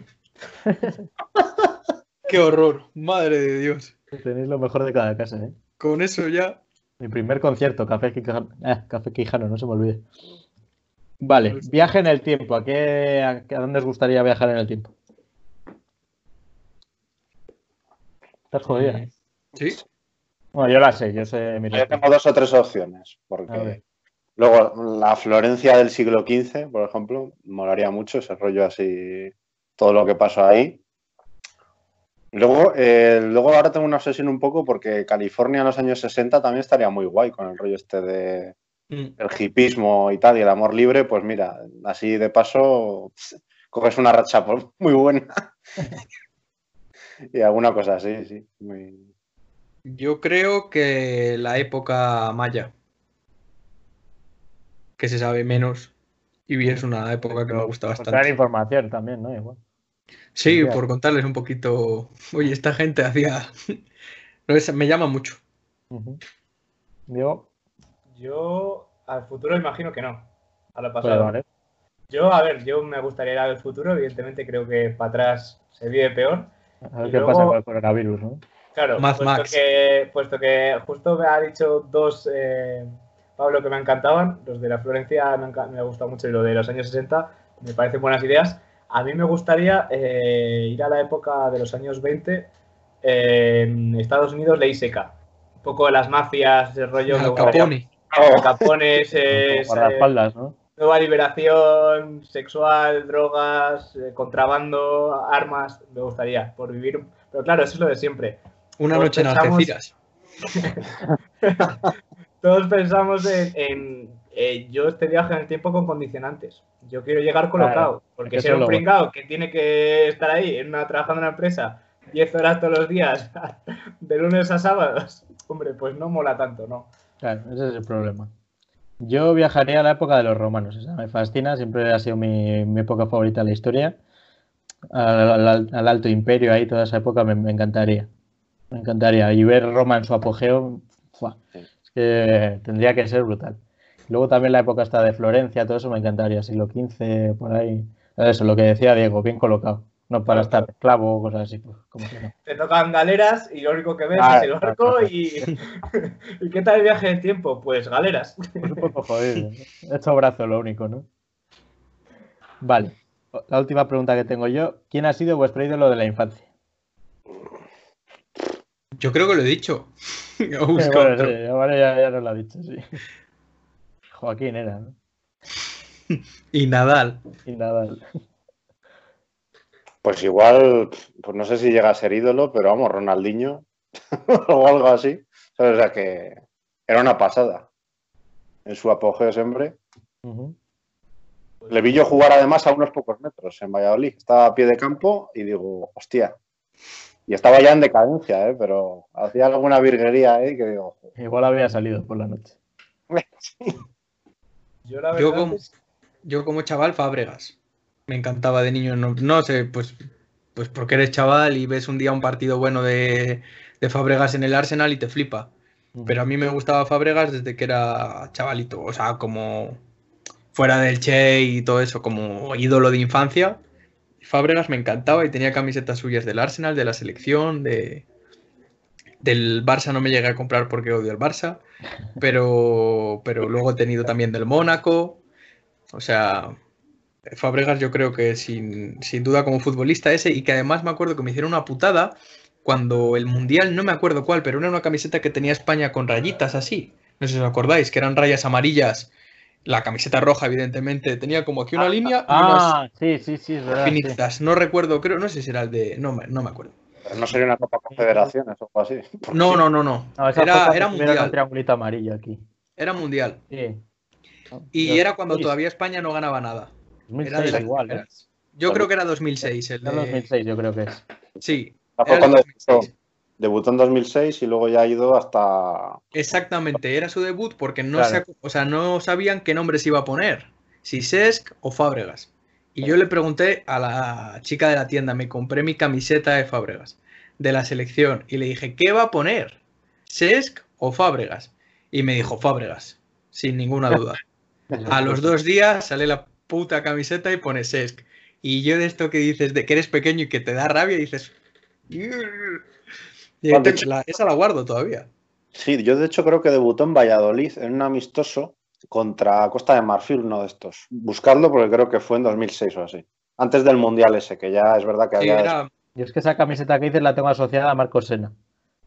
¡Qué horror! Madre de Dios. Tenéis lo mejor de cada casa, ¿eh? Con eso ya. Mi primer concierto, Café Quijano. Eh, Café Quijano, no se me olvide. Vale, viaje en el tiempo. ¿A, qué, a, a dónde os gustaría viajar en el tiempo? Estás jodida. ¿eh? ¿Sí? Bueno, yo la sé, yo sé mi Yo respuesta. tengo dos o tres opciones. Porque luego la Florencia del siglo XV, por ejemplo, molaría mucho ese rollo así, todo lo que pasó ahí. Luego, eh, luego ahora tengo una obsesión un poco porque California en los años 60 también estaría muy guay con el rollo este de Mm. el hipismo y tal, y el amor libre, pues mira, así de paso coges una racha muy buena. y alguna cosa así, sí. muy- Yo creo que la época maya, que se sabe menos, y es una época que me gusta bastante. información también, ¿no? Igual. Sí, por contarles un poquito. Oye, esta gente hacía. No, es- me llama mucho. Diego, Yo al futuro imagino que no, a lo pues pasado. vale. Yo, a ver, yo me gustaría ir al futuro, evidentemente creo que para atrás se vive peor. A ver Y qué luego- pasa con el coronavirus, ¿no? Claro, Mad puesto Max. que, puesto que justo me ha dicho dos, eh, Pablo, que me encantaban, los de la Florencia me, me ha gustado mucho y lo de los años 60, me parecen buenas ideas. A mí me gustaría eh, ir a la época de los años 20, eh, en Estados Unidos, ley seca. Un poco de las mafias, ese rollo. Al Capone. Al Capone, ese- ese- Guardaespaldas, ¿no? nueva liberación sexual, drogas, eh, contrabando, armas, me gustaría, por vivir. Pero claro, eso es lo de siempre. Una Todos noche en pensamos- Algeciras. Todos pensamos en, en, eh, yo este viaje en el tiempo con condicionantes. Yo quiero llegar colocado, porque ser es un pringao que tiene que estar ahí en una, trabajando en una empresa 10 horas todos los días, de lunes a sábados, hombre, pues no mola tanto, ¿no? Claro, ese es el problema. Yo viajaría a la época de los romanos, o sea, me fascina, siempre ha sido mi, mi época favorita de la historia. Al, al- al Alto Imperio, ahí toda esa época me, me encantaría. Me encantaría. Y ver Roma en su apogeo, ¡fua! Sí. es tendría que ser brutal. Luego también la época está de Florencia, todo eso me encantaría, siglo XV, por ahí. Eso, lo que decía Diego, bien colocado. No para estar esclavo o cosas así. Pues, como que no. Te tocan galeras y lo único que ves ah, es el barco y... ¿Y qué tal el viaje en tiempo? Pues galeras. Pues un poco jodido. He hecho brazo lo único, ¿no? Vale. La última pregunta que tengo yo. ¿Quién ha sido vuestro ídolo de la infancia? Yo creo que lo he dicho. bueno, ya, ya nos lo ha dicho, sí. Joaquín era, ¿no? y Nadal. Y Nadal. Pues igual, pues no sé si llega a ser ídolo, pero vamos, Ronaldinho o algo así. O sea que era una pasada. En su apogeo siempre. Le vi yo jugar además a unos pocos metros en Valladolid. Estaba a pie de campo y digo, hostia. Y estaba ya en decadencia, ¿eh? pero hacía alguna virguería ahí que digo. Igual había salido por la noche. Yo, como, chaval, Fábregas. Me encantaba de niño. No, sé, pues, pues porque eres chaval y ves un día un partido bueno de, de Fábregas en el Arsenal y te flipa. Pero a mí me gustaba Fábregas desde que era chavalito. O sea, como fuera del Che y todo eso, como ídolo de infancia. Fábregas me encantaba y tenía camisetas suyas del Arsenal, de la selección, de, del Barça no me llegué a comprar porque odio el Barça, pero, pero luego he tenido también del Mónaco. O sea, Fabregas yo creo que sin, duda como futbolista ese y que además me acuerdo que me hicieron una putada cuando el Mundial, no me acuerdo cuál, pero era una camiseta que tenía España con rayitas así. No sé si os acordáis, que eran rayas amarillas. La camiseta roja, evidentemente, tenía como aquí una ah, línea. Ah, sí, sí, sí, es verdad. Finitas. No recuerdo, creo, no sé si era el de. No, no me acuerdo. Pero no sería una Copa Confederaciones o algo así. No, no, no, no. era, era mundial. Un triangulito amarillo aquí. Era mundial. Sí. Y era cuando todavía España no ganaba nada. 2006 era igual, ¿eh? Yo creo que era 2006. El de... 2006 yo creo que es. Sí. Cuando debutó, en 2006 y luego ya ha ido hasta... Exactamente, era su debut porque no, o sea, no sabían qué nombre se iba a poner. Si Sesc o Fábregas. Y yo le pregunté a la chica de la tienda, me compré mi camiseta de Fábregas, de la selección, y le dije, ¿qué va a poner? ¿Sesc o Fábregas? Y me dijo, Fábregas, sin ninguna duda. A los dos días sale la puta camiseta y pone Sesc. Y yo de esto que dices, de que eres pequeño y que te da rabia, dices... Y esa la guardo todavía. Sí, yo de hecho creo que debutó en Valladolid, en un amistoso, contra Costa de Marfil, uno de estos. Buscarlo porque creo que fue en 2006 o así. Antes del Mundial ese, que ya es verdad que había... Y es que esa camiseta que dices la tengo asociada a Marcos Sena.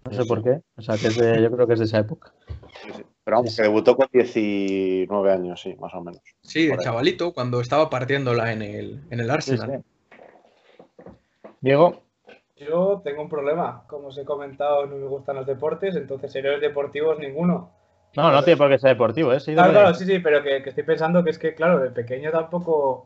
No sé por qué. O sea, que es de, yo creo que es de esa época. Pero vamos, que debutó con 19 años, sí, más o menos. Sí, de chavalito, cuando estaba partiéndola en el, en el Arsenal. Diego. Yo tengo un problema. Como os he comentado, no me gustan los deportes, entonces héroes deportivos ninguno. No, no tiene por qué ser deportivo, ¿eh? claro, claro, sí, sí, pero que, estoy pensando que es que, claro, de pequeño tampoco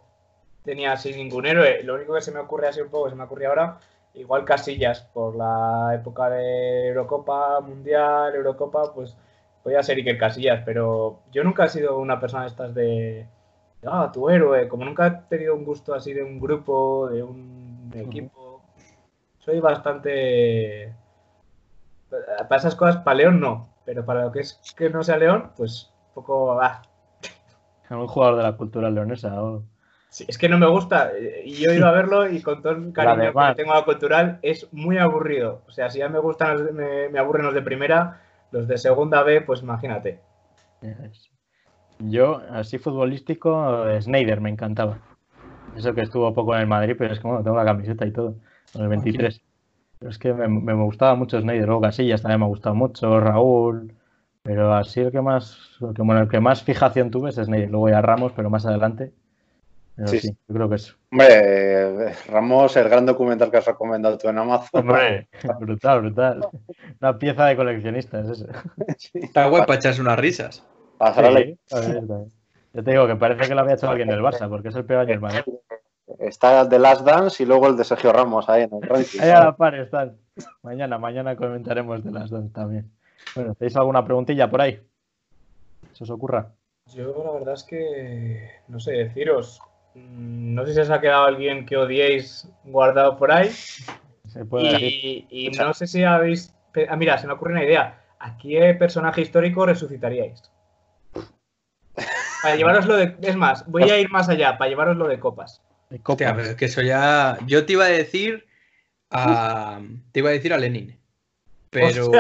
tenía así ningún héroe. Lo único que se me ocurre así un poco, se me ocurre ahora, igual Casillas, por la época de Eurocopa, Mundial, Eurocopa, pues podía ser Iker Casillas, pero yo nunca he sido una persona de estas de, ah, tu héroe, como nunca he tenido un gusto así de un grupo, de un equipo, soy bastante... Para esas cosas, para León no, pero para lo que es que no sea León, pues un poco. Ah. Un jugador de la cultura leonesa. Sí, es que no me gusta. Y yo he ido a verlo y con todo el cariño que tengo a la cultural es muy aburrido. O sea, si ya me gustan, me, aburren los de primera, los de segunda B, pues imagínate. Yo, así futbolístico, Snyder me encantaba. Eso que estuvo poco en el Madrid, pero es como tengo la camiseta y todo. En el 23 es que me, gustaba mucho Snyder, luego Casillas también me ha gustado mucho, Raúl, pero así el que más, el que más fijación tuve es Snyder, luego ya Ramos, pero más adelante. sí, yo creo que eso. Hombre, Ramos, el gran documental que has recomendado tú en Amazon. Hombre, brutal, brutal. Una pieza de coleccionista es eso. Está guay para echarse unas risas. Yo te digo que parece que lo había hecho alguien del Barça, porque es el peor año del Madrid. Está The Last Dance y luego el de Sergio Ramos ahí en el ranking. Ahí a la par están. Mañana, mañana comentaremos The Last Dance también. Bueno, ¿tenéis alguna preguntilla por ahí? ¿Se os ocurra? Yo la verdad es que no sé deciros. Mm, no sé si os ha quedado alguien que odiéis guardado por ahí. Se puede y, y no sé si habéis... Ah, mira, se me ocurre una idea. ¿a qué personaje histórico resucitaríais? Para llevaroslo de. Es más, voy a ir más allá, para llevaroslo de copas. De copas. es que eso ya. Yo te iba a decir a. Te iba a decir a Lenin. Pero,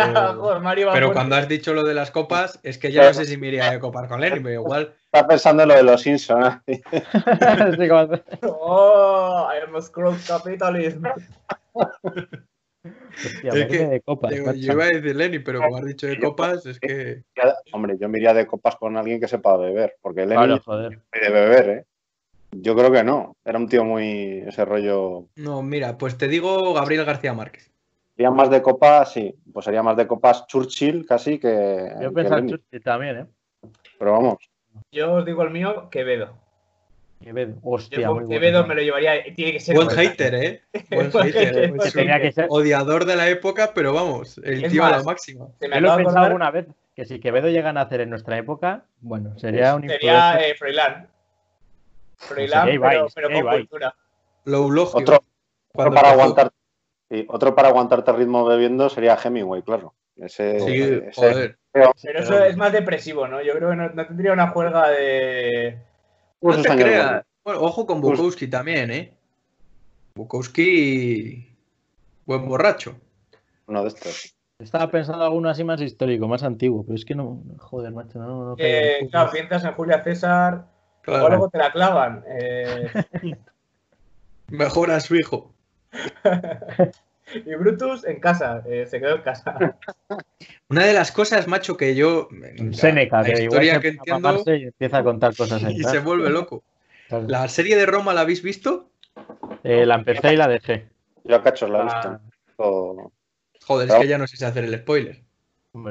pero cuando has dicho lo de las copas, es que ya no sé si me iría a copar con Lenin, pero igual. Está pensando en lo de los Simpsons. oh, I am a scroll capitalism. es que, de copas, yo, iba a decir Lenin, pero como has dicho de copas, es que. Hombre, yo me iría de copas con alguien que sepa beber, porque Lenin joder. de beber, ¿eh? Yo creo que no. Era un tío muy. ese rollo. No, mira, pues te digo Gabriel García Márquez. Sería más de copas, sí. Pues sería más de copas Churchill casi que. Yo pensaba Churchill también, ¿eh? Pero vamos. Yo os digo el mío, Quevedo. Quevedo, hostia. Yo Quevedo me lo llevaría. Tiene que ser. Buen hater, ¿eh? Buen hater. Tenía que ser... Odiador de la época, pero vamos, el tío a la máxima. Yo lo he pensado alguna vez que si Quevedo llega a nacer en nuestra época, bueno, sería un. Sería eh, Pero, pero con cultura. Lo Otro, otro para aguantar. Sí, otro para aguantarte ritmo bebiendo sería Hemingway, claro. Ese, sí, joder. Pero eso es más depresivo, ¿no? Yo creo que no, tendría una juega de. No te creas. Bueno, ojo con Bukowski también, ¿eh? Bukowski. Buen borracho. Uno de estos. Estaba pensando alguno así más histórico, más antiguo, pero es que no. Joder, macho, no. no eh, claro, piensas en Julia César. Claro. luego te la clavan. Eh... Mejor a su hijo. Y Brutus en casa, eh, se quedó en casa. Una de las cosas, macho, que yo. Seneca, que historia que entiendo. Y empieza a contar cosas. Y se vuelve loco. ¿La serie de Roma la habéis visto? Eh, la empecé y la dejé. Yo a cachos la he visto. Ah. Joder, es que ya no sé si hacer el spoiler.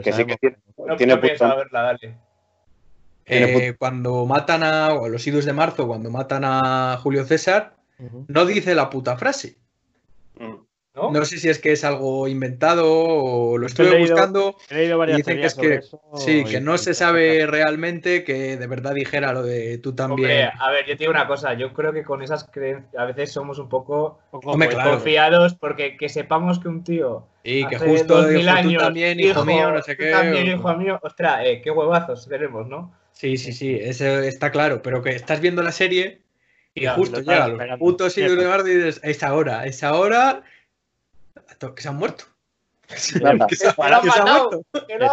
que sí que tiene. No, tiene no verla, dale. Eh, cuando matan a. O los idus de marzo, cuando matan a Julio César, no dice la puta frase. Mm. ¿No? sé si es que es algo inventado o lo estoy buscando. He leído varias y dicen que es que sí, que no se sabe realmente que de verdad dijera lo de tú también. a ver, yo te digo una cosa, yo creo que con esas creencias a veces somos un poco, confiados porque que sepamos que un tío y que justo dijo, años, tú también, hijo, mío, no sé qué. también, hijo mío, ostras, eh, qué huevazos tenemos, ¿no? Sí, sí, sí, eso está claro, pero que estás viendo la serie y justo llega los putos de y dices, es ahora, es ahora que se han muerto. es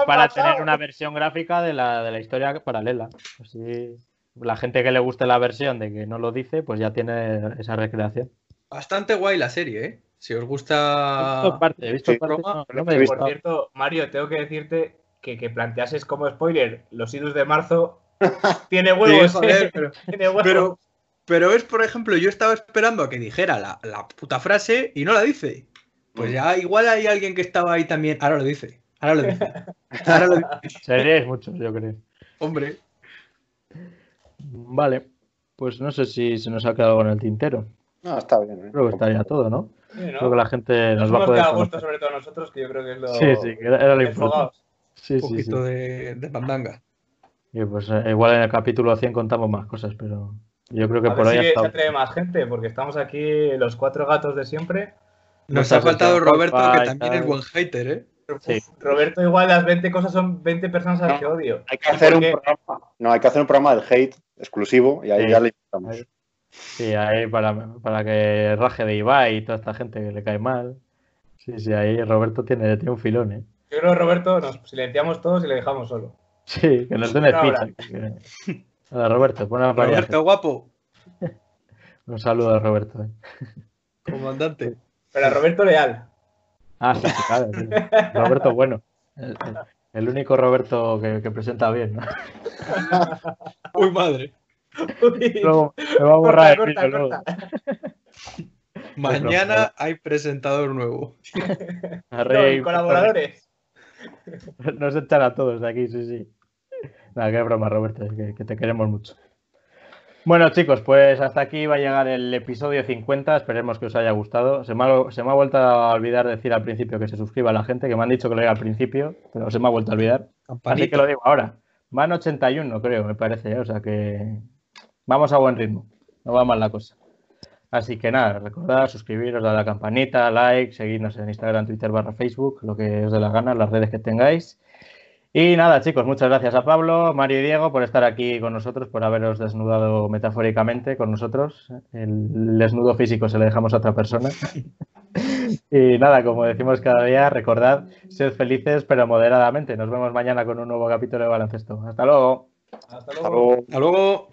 para tener una versión gráfica de la, de la historia paralela. Así, la gente que le guste la versión de que no lo dice, pues ya tiene esa recreación. Bastante guay la serie, ¿eh? Si os gusta. He visto parte, he visto Por cierto, Mario, tengo que decirte que, que planteases como spoiler los idus de marzo. tiene huevos, pero, tiene huevos. Pero, pero, es, por ejemplo, yo estaba esperando a que dijera la, la puta frase y no la dice. Pues ya igual hay alguien que estaba ahí también. Ahora lo dice. Ahora lo dice. Ahora lo dice. Seríais muchos, yo creo. Hombre. Vale. Pues no sé si se nos ha quedado con el tintero. No, está bien. ¿eh? Creo que estaría todo, ¿no? Creo que la gente nos, va a poder. a gusto, sobre todo nosotros, que yo creo que es lo. Sí, sí, era, era lo importante. Sí, Un poquito De, de pandanga. Y pues eh, igual en el capítulo 100 contamos más cosas, pero yo creo que por ahí. Si se atreve más gente, porque estamos aquí los cuatro gatos de siempre. Nos ha faltado Roberto, que también es buen hater, ¿eh? Roberto, igual las 20 cosas son 20 personas a las que odio. Hay que hacer un programa, no, hay que hacer un programa del hate exclusivo y ahí ya le invitamos. Sí, ahí para, para que raje de Ibai y toda esta gente que le cae mal. Sí, sí, ahí Roberto tiene, tiene un filón, ¿eh? Yo creo que Roberto nos silenciamos todos y le dejamos solo. Sí, que nos den ficha. Hola, Roberto, pon Roberto, guapo. Un saludo a Roberto. Comandante. Pero a Roberto Leal. Ah, sí, claro. Roberto Bueno. El, único Roberto que, presenta bien, ¿no? Uy, madre. me va a borrar el Mañana hay presentador nuevo. no, colaboradores. Nos echan a todos de aquí, sí, sí. Nada, qué broma, Roberto, que te queremos mucho. Bueno, chicos, pues hasta aquí va a llegar el episodio 50. Esperemos que os haya gustado. Se me ha, vuelto a olvidar decir al principio que se suscriba a la gente, que me han dicho que lo diga al principio, pero se me ha vuelto a olvidar. Así que lo digo ahora. Van 81, creo, me parece. ¿eh? O sea que vamos a buen ritmo. No va mal la cosa. Así que nada, recordad suscribiros, dar a la campanita, like, seguidnos en Instagram, Twitter, barra Facebook, lo que os dé la gana, las redes que tengáis. Y nada, chicos, muchas gracias a Pablo, Mario y Diego por estar aquí con nosotros, por haberos desnudado metafóricamente con nosotros. El desnudo físico se lo dejamos a otra persona. y nada, como decimos cada día, recordad, sed felices pero moderadamente. Nos vemos mañana con un nuevo capítulo de baloncesto. Hasta luego. Hasta luego. Hasta luego.